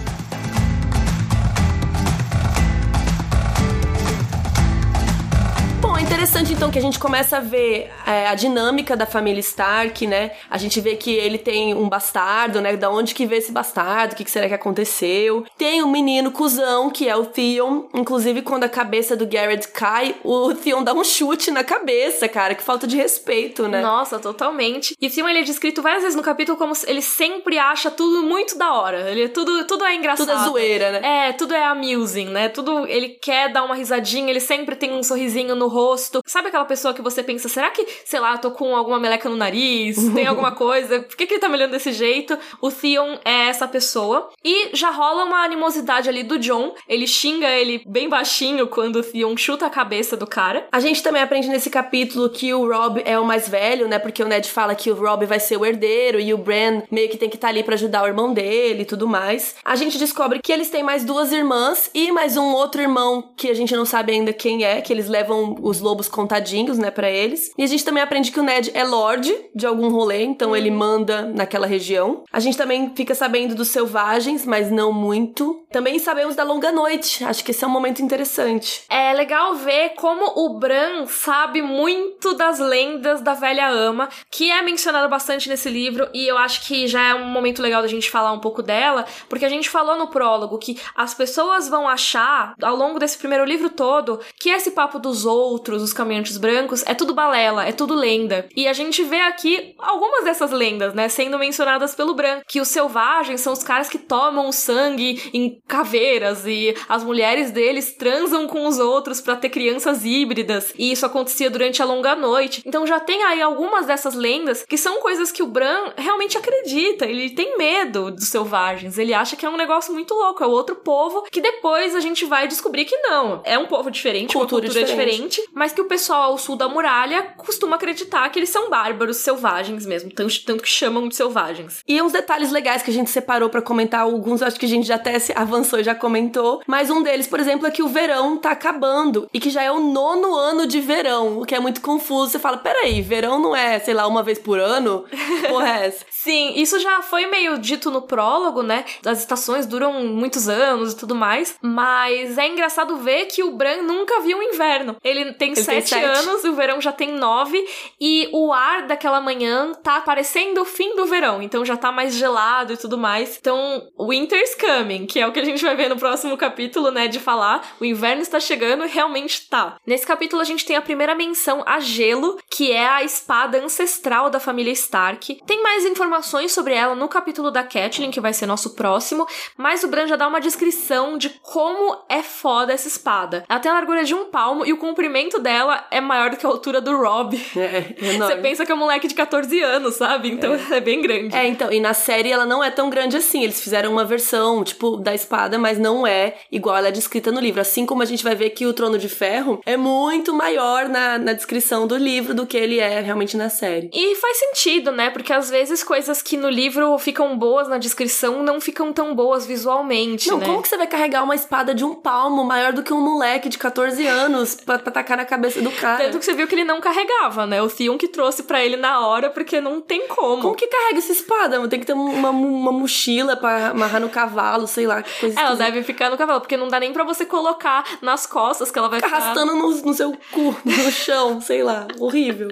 Interessante então que a gente começa a ver é, a dinâmica da família Stark, né? A gente vê que ele tem um bastardo, né? Da onde que veio esse bastardo? O que, que será que aconteceu? Tem um menino cuzão, que é o Theon. Inclusive, quando a cabeça do Garrett cai, o Theon dá um chute na cabeça, cara. Que falta de respeito, né? Nossa, totalmente. E o filme ele é descrito várias vezes no capítulo como ele sempre acha tudo muito da hora. Ele tudo, tudo é engraçado. Tudo é zoeira, né? É, tudo é amusing, né? Tudo ele quer dar uma risadinha, ele sempre tem um sorrisinho no rosto. Sabe aquela pessoa que você pensa, será que, sei lá, tô com alguma meleca no nariz? Tem alguma coisa? Por que, que ele tá me olhando desse jeito? O Theon é essa pessoa. E já rola uma animosidade ali do John. Ele xinga ele bem baixinho quando o Theon chuta a cabeça do cara. A gente também aprende nesse capítulo que o Rob é o mais velho, né? Porque o Ned fala que o Rob vai ser o herdeiro e o Bran meio que tem que estar ali para ajudar o irmão dele e tudo mais. A gente descobre que eles têm mais duas irmãs e mais um outro irmão que a gente não sabe ainda quem é, que eles levam os lobos contadinhos, né, para eles. E a gente também aprende que o Ned é lord de algum rolê, então ele manda naquela região. A gente também fica sabendo dos selvagens, mas não muito. Também sabemos da longa noite. Acho que esse é um momento interessante. É legal ver como o Bran sabe muito das lendas da velha ama, que é mencionada bastante nesse livro, e eu acho que já é um momento legal da gente falar um pouco dela, porque a gente falou no prólogo que as pessoas vão achar, ao longo desse primeiro livro todo, que esse papo dos outros, os caminhantes brancos, é tudo balela, é tudo lenda. E a gente vê aqui algumas dessas lendas, né, sendo mencionadas pelo Bran, que os selvagens são os caras que tomam sangue em caveiras e as mulheres deles transam com os outros para ter crianças híbridas, e isso acontecia durante a longa noite. Então já tem aí algumas dessas lendas que são coisas que o Bran realmente acredita, ele tem medo dos selvagens, ele acha que é um negócio muito louco, é outro povo que depois a gente vai descobrir que não. É um povo diferente, Cultura uma cultura diferente. diferente, mas que o pessoal ao sul da muralha costuma acreditar que eles são bárbaros, selvagens mesmo, tanto, tanto que chamam de selvagens. E uns detalhes legais que a gente separou pra comentar, alguns acho que a gente já até se avançou e já comentou, mas um deles, por exemplo, é que o verão tá acabando e que já é o nono ano de verão, o que é muito confuso. Você fala, peraí, verão não é, sei lá, uma vez por ano? Porra, é? Sim, isso já foi meio dito no prólogo, né? As estações duram muitos anos e tudo mais. Mas é engraçado ver que o Bran nunca viu o inverno. Ele tem Ele tem sete anos, o verão já tem nove. E o ar daquela manhã tá parecendo o fim do verão. Então já tá mais gelado e tudo mais. Então, winter's coming, que é o que a gente vai ver no próximo capítulo, né? De falar. O inverno está chegando e realmente tá. Nesse capítulo a gente tem a primeira menção a gelo, que é a espada ancestral da família Stark. Tem mais informações sobre ela no capítulo da Catelyn, que vai ser nosso próximo, mas o Bran já dá uma descrição de como é foda essa espada. Ela tem a largura de um palmo e o comprimento dela dela é maior do que a altura do Rob. É, Você enorme. pensa que é um moleque de 14 anos, sabe? Então é, bem grande. É, então, e na série ela não é tão grande assim. Eles fizeram uma versão, tipo, da espada, mas não é igual ela é descrita no livro. Assim como a gente vai ver que o Trono de Ferro é muito maior na, na descrição do livro do que ele é realmente na série. E faz sentido, né? Porque às vezes coisas que no livro ficam boas na descrição não ficam tão boas visualmente, Não, né? como que você vai carregar uma espada de um palmo maior do que um moleque de 14 anos pra, pra tacar na cabeça do cara? Tanto que você viu que ele não carregava, né? O Theon que trouxe pra ele na hora, porque não tem como. Como que carrega essa espada? Tem que ter uma, uma mochila pra amarrar no cavalo, sei lá, que coisa Ela deve ficar no cavalo, porque não dá nem pra você colocar nas costas que ela vai Fica ficar. arrastando no, no seu cu, no chão, sei lá, horrível.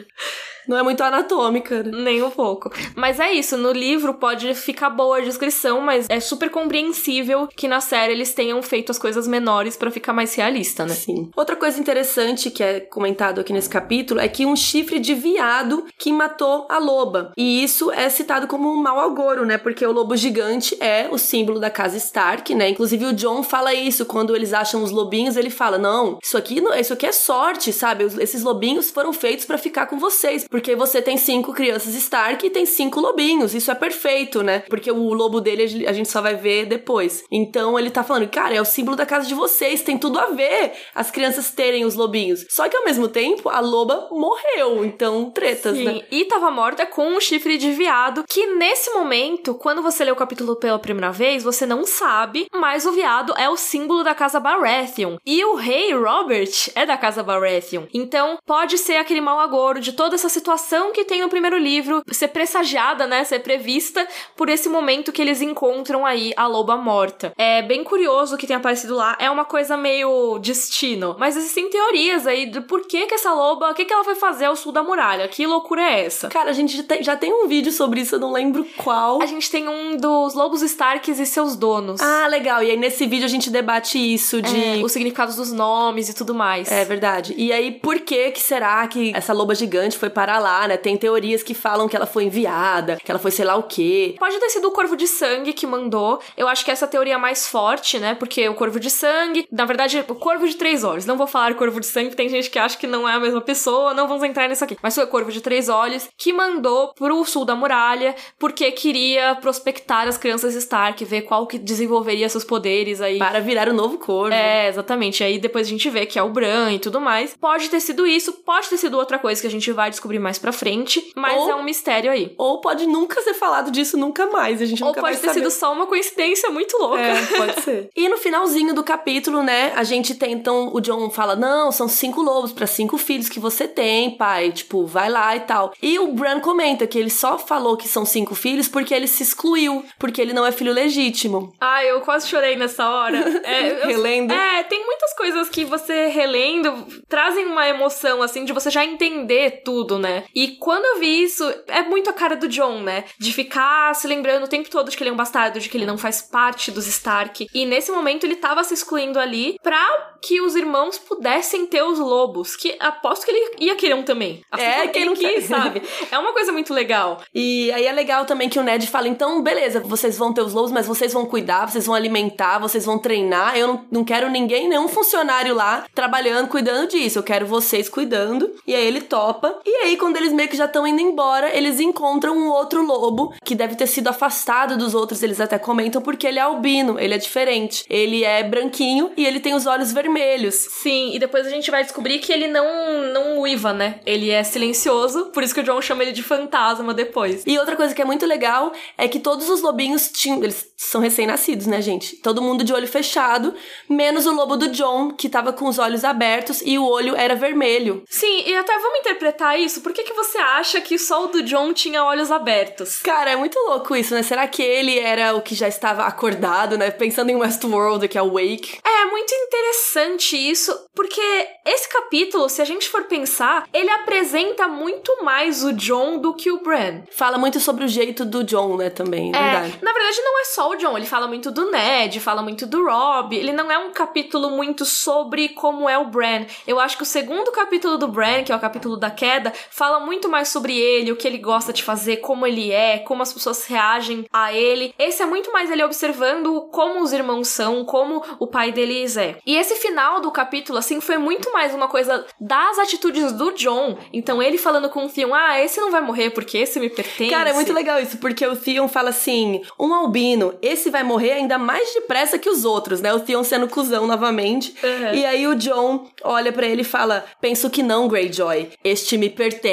Não é muito anatômica, né? Nem um pouco. Mas é isso, no livro pode ficar boa a descrição, mas é super compreensível que na série eles tenham feito as coisas menores pra ficar mais realista, né? Sim. Outra coisa interessante que é comentado aqui nesse capítulo é que um chifre de viado que matou a loba. E isso é citado como um mau agouro, né? Porque o lobo gigante é o símbolo da casa Stark, né? Inclusive o John fala isso quando eles acham os lobinhos, ele fala: "Não, isso aqui, não- isso aqui é sorte, sabe? Esses lobinhos foram feitos pra ficar com vocês, porque você tem cinco crianças Stark e tem cinco lobinhos. Isso é perfeito, né? Porque o lobo dele a gente só vai ver depois. Então ele tá falando, cara, é o símbolo da casa de vocês, tem tudo a ver as crianças terem os lobinhos. Só que ao mesmo tempo, a loba morreu, então tretas, Sim, né? e tava morta com um chifre de viado, que nesse momento, quando você lê o capítulo pela primeira vez, você não sabe, mas o viado é o símbolo da casa Baratheon. E o rei Robert é da casa Baratheon. Então, pode ser aquele mau agouro de toda essa situação que tem no primeiro livro, ser pressagiada, né, ser prevista por esse momento que eles encontram aí a loba morta. É bem curioso o que tem aparecido lá, é uma coisa meio destino, mas existem teorias aí do porquê que essa loba, o que que ela foi fazer ao sul da muralha, que loucura é essa? Cara, a gente já tem, já tem um vídeo sobre isso, eu não lembro qual. A gente tem um dos lobos Starks e seus donos. Ah, legal. E aí nesse vídeo a gente debate isso de É, os significados dos nomes e tudo mais. É verdade. E aí, por que que será que essa loba gigante foi parar lá, né? Tem teorias que falam que ela foi enviada, que ela foi sei lá o quê. Pode ter sido o Corvo de Sangue que mandou. Eu acho que essa teoria é mais forte, né? Porque o Corvo de Sangue, na verdade, o Corvo de Três Olhos. Não vou falar Corvo de Sangue, tem gente que acha que não é a mesma pessoa, não vamos entrar nisso aqui. Mas foi o Corvo de Três Olhos que mandou pro sul da muralha, porque queria prospectar as crianças Stark, ver qual que desenvolveria seus poderes aí. Para virar o novo corvo. É, exatamente. Aí depois a gente vê que é o Bran e tudo mais. Pode ter sido isso, pode ter sido outra coisa que a gente vai descobrir mais pra frente, mas Ou- é um mistério aí. Ou pode nunca ser falado disso nunca mais. A gente Ou nunca pode vai ter saber. sido só uma coincidência muito louca. É, pode ser. E no finalzinho do capítulo, né, a gente tem, então, o John fala, não, são cinco lobos pra cinco filhos que você tem, pai, tipo, vai lá e tal. E o Bran comenta que ele só falou que são cinco filhos porque ele se excluiu, porque ele não é filho legítimo. Ai, eu quase chorei nessa hora. É, eu- Relendo. É, tem muitas coisas que você relendo trazem uma emoção, assim, de você já entender tudo, né? E quando eu vi isso, é muito a cara do John, né? De ficar se lembrando o tempo todo de que ele é um bastardo, de que ele não faz parte dos Stark. E nesse momento ele tava se excluindo ali pra que os irmãos pudessem ter os lobos. Que aposto que ele ia querer um também. Assim É, quem ele quis, sabe? É uma coisa muito legal. E aí é legal também que o Ned fala, então, beleza, vocês vão ter os lobos, mas vocês vão cuidar, vocês vão alimentar, vocês vão treinar. Eu não, não quero ninguém, nenhum funcionário lá trabalhando, cuidando disso. Eu quero vocês cuidando. E aí ele topa. E aí, quando eles meio que já estão indo embora, eles encontram um outro lobo que deve ter sido afastado dos outros. Eles até comentam porque ele é albino, ele é diferente. Ele é branquinho e ele tem os olhos vermelhos. Sim, e depois a gente vai descobrir que ele não, não uiva, né? Ele é silencioso, por isso que o John chama ele de fantasma depois. E outra coisa que é muito legal é que todos os lobinhos tinham. Eles são recém-nascidos, né, gente? Todo mundo de olho fechado, menos o lobo do John, que tava com os olhos abertos e o olho era vermelho. Sim, e até vamos interpretar isso. Por que, que você acha que só o do John tinha olhos abertos? Cara, é muito louco isso, né? Será que ele era o que já estava acordado, né? Pensando em Westworld, que é o Wake. É muito interessante isso, porque esse capítulo, se a gente for pensar, ele apresenta muito mais o John do que o Bran. Fala muito sobre o jeito do John, né, também, é verdade. na verdade não é só o John, ele fala muito do Ned, fala muito do Rob, ele não é um capítulo muito sobre como é o Bran. Eu acho que o segundo capítulo do Bran, que é o capítulo da queda, fala muito mais sobre ele, o que ele gosta de fazer, como ele é, como as pessoas reagem a ele. Esse é muito mais ele observando como os irmãos são, como o pai deles é. E esse final do capítulo, assim, foi muito mais uma coisa das atitudes do John. Então ele falando com o Theon, ah, esse não vai morrer porque esse me pertence. Cara, é muito legal isso, porque o Theon fala assim: um albino, esse vai morrer ainda mais depressa que os outros, né? O Theon sendo cuzão novamente. Uhum. E aí o John olha para ele e fala: penso que não, Greyjoy. Este me pertence.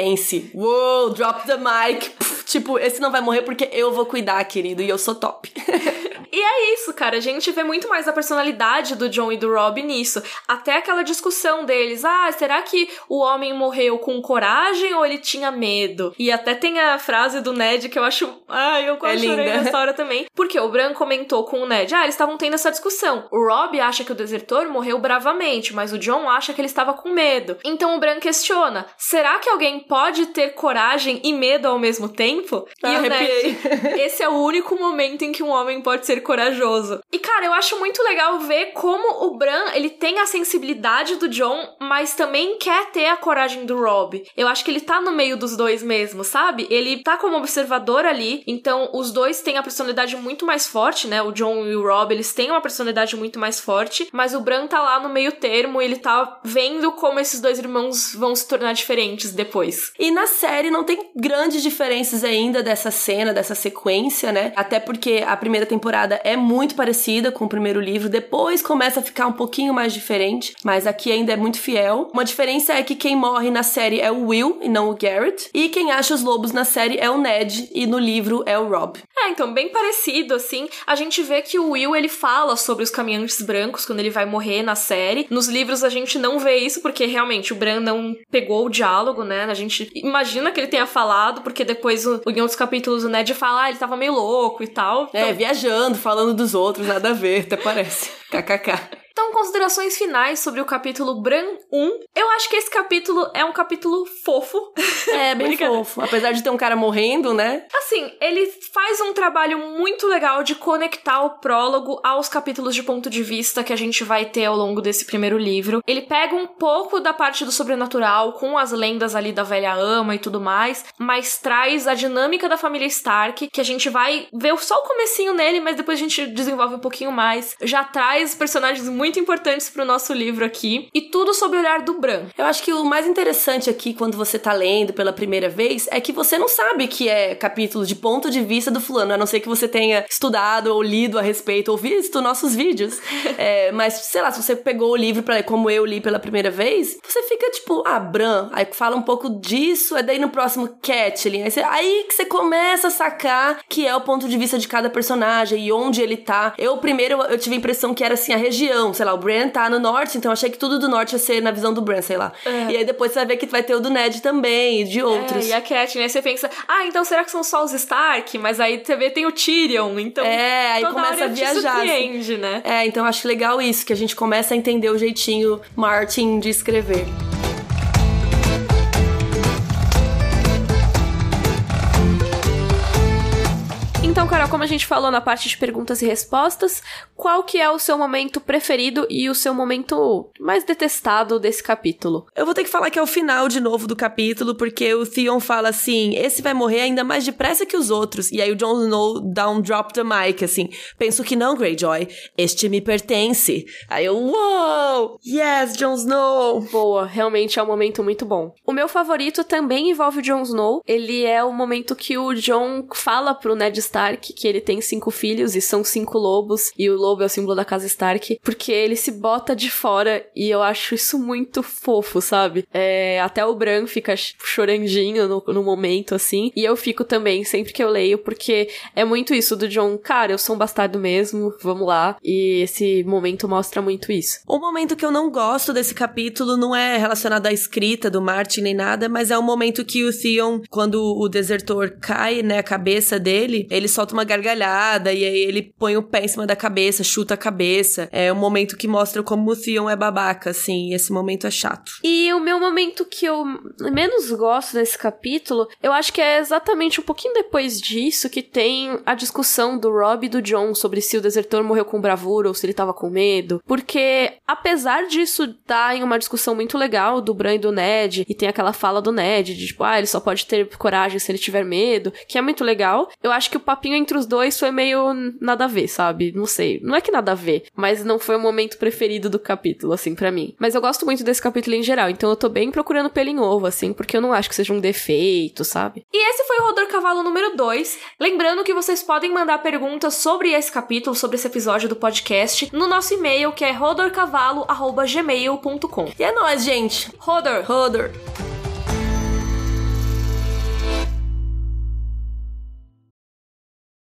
Uou, drop the mic. Pff, tipo, esse não vai morrer porque eu vou cuidar, querido, e eu sou top. E é isso, cara. A gente vê muito mais a personalidade do John e do Rob nisso. Até aquela discussão deles. Ah, será que o homem morreu com coragem ou ele tinha medo? E até tem a frase do Ned que eu acho. Ai, eu quase é chorei linda. nessa hora também. Porque o Bran comentou com o Ned. Ah, eles estavam tendo essa discussão. O Rob acha que o desertor morreu bravamente, mas o John acha que ele estava com medo. Então o Bran questiona: será que alguém pode ter coragem e medo ao mesmo tempo? Ah, e o Ned, esse é o único momento em que um homem pode ser corajoso. E cara, eu acho muito legal ver como o Bran, ele tem a sensibilidade do John, mas também quer ter a coragem do Rob. Eu acho que ele tá no meio dos dois mesmo, sabe? Ele tá como observador ali, então os dois têm a personalidade muito mais forte, né? O John e o Rob, eles têm uma personalidade muito mais forte, mas o Bran tá lá no meio termo, ele tá vendo como esses dois irmãos vão se tornar diferentes depois. E na série não tem grandes diferenças ainda dessa cena, dessa sequência, né? Até porque a primeira temporada é muito parecida com o primeiro livro, depois começa a ficar um pouquinho mais diferente, mas aqui ainda é muito fiel. Uma diferença é que quem morre na série é o Will e não o Garrett, e quem acha os lobos na série é o Ned e no livro é o Rob. É, então bem parecido assim. A gente vê que o Will ele fala sobre os caminhantes brancos quando ele vai morrer na série. Nos livros a gente não vê isso porque realmente o Bran não pegou o diálogo, né? A gente imagina que ele tenha falado porque depois em outros capítulos o Ned fala, ah, ele tava meio louco e tal. É, então... viajando, falando dos outros, nada a ver, até parece. KKK. Então, considerações finais sobre o capítulo Bran 1. Eu acho que esse capítulo é um capítulo fofo. É, bem fofo. Apesar de ter um cara morrendo, né? Assim, ele faz um trabalho muito legal de conectar o prólogo aos capítulos de ponto de vista que a gente vai ter ao longo desse primeiro livro. Ele pega um pouco da parte do sobrenatural, com as lendas ali da velha ama e tudo mais, mas traz a dinâmica da família Stark, que a gente vai ver só o comecinho nele, mas depois a gente desenvolve um pouquinho mais. Já traz personagens muito muito importantes pro nosso livro aqui. E tudo sobre o olhar do Bran. Eu acho que o mais interessante aqui, quando você tá lendo pela primeira vez, é que você não sabe que é capítulo de ponto de vista do fulano, a não ser que você tenha estudado ou lido a respeito ou visto nossos vídeos. é, mas, sei lá, se você pegou o livro para ler como eu li pela primeira vez, você fica tipo, ah, Bran, aí fala um pouco disso, é daí no próximo Catelyn. Aí, você, aí que você começa a sacar que é o ponto de vista de cada personagem e onde ele tá. Eu primeiro eu tive a impressão que era assim a região, sei lá, o Bran tá no norte, então achei que tudo do norte ia ser na visão do Bran, sei lá. É. E aí depois você vai ver que vai ter o do Ned também, e de outros. É, e a Cat, né? Você pensa, ah, então será que são só os Stark? Mas aí você vê tem o Tyrion, então. É, aí começa a viajar. Assim. né? É, então eu acho legal isso, que a gente começa a entender o jeitinho Martin de escrever. Então, Carol, como a gente falou na parte de perguntas e respostas, qual que é o seu momento preferido e o seu momento mais detestado desse capítulo? Eu vou ter que falar que é o final de novo do capítulo, porque o Theon fala assim: esse vai morrer ainda mais depressa que os outros. E aí o Jon Snow dá um drop the mic, assim. Penso que não, Greyjoy. Este me pertence. Aí eu, uou! Yes, Jon Snow! Boa, realmente é um momento muito bom. O meu favorito também envolve o Jon Snow. Ele é o momento que o Jon fala pro Ned Stark Stark, que ele tem cinco filhos e são cinco lobos, e o lobo é o símbolo da casa Stark, porque ele se bota de fora e eu acho isso muito fofo, sabe? É, até o Bran fica chorandinho no, no momento, assim, e eu fico também, sempre que eu leio, porque é muito isso do John, cara, eu sou um bastardo mesmo, vamos lá, e esse momento mostra muito isso. O momento que eu não gosto desse capítulo não é relacionado à escrita do Martin nem nada, mas é o momento que o Theon, quando o desertor cai, né, a cabeça dele, ele solta uma gargalhada, e aí ele põe o pé em cima da cabeça, chuta a cabeça. É um momento que mostra como o Theon é babaca, assim, e esse momento é chato. E o meu momento que eu menos gosto nesse capítulo, eu acho que é exatamente um pouquinho depois disso que tem a discussão do Rob e do John sobre se o desertor morreu com bravura ou se ele tava com medo. Porque, apesar disso dar em uma discussão muito legal do Bran e do Ned, e tem aquela fala do Ned de tipo, ah, ele só pode ter coragem se ele tiver medo, que é muito legal. Eu acho que o papinho entre os dois foi meio nada a ver, sabe? Não sei. Não é que nada a ver, mas não foi o momento preferido do capítulo, assim, para mim. Mas eu gosto muito desse capítulo em geral, então eu tô bem procurando pelo em ovo, assim, porque eu não acho que seja um defeito, sabe? E esse foi o Rodor Cavalo número 2. Lembrando que vocês podem mandar perguntas sobre esse capítulo, sobre esse episódio do podcast, no nosso e-mail, que é rodorcavalo.gmail.com. E é nóis, gente. Rodor! Rodor!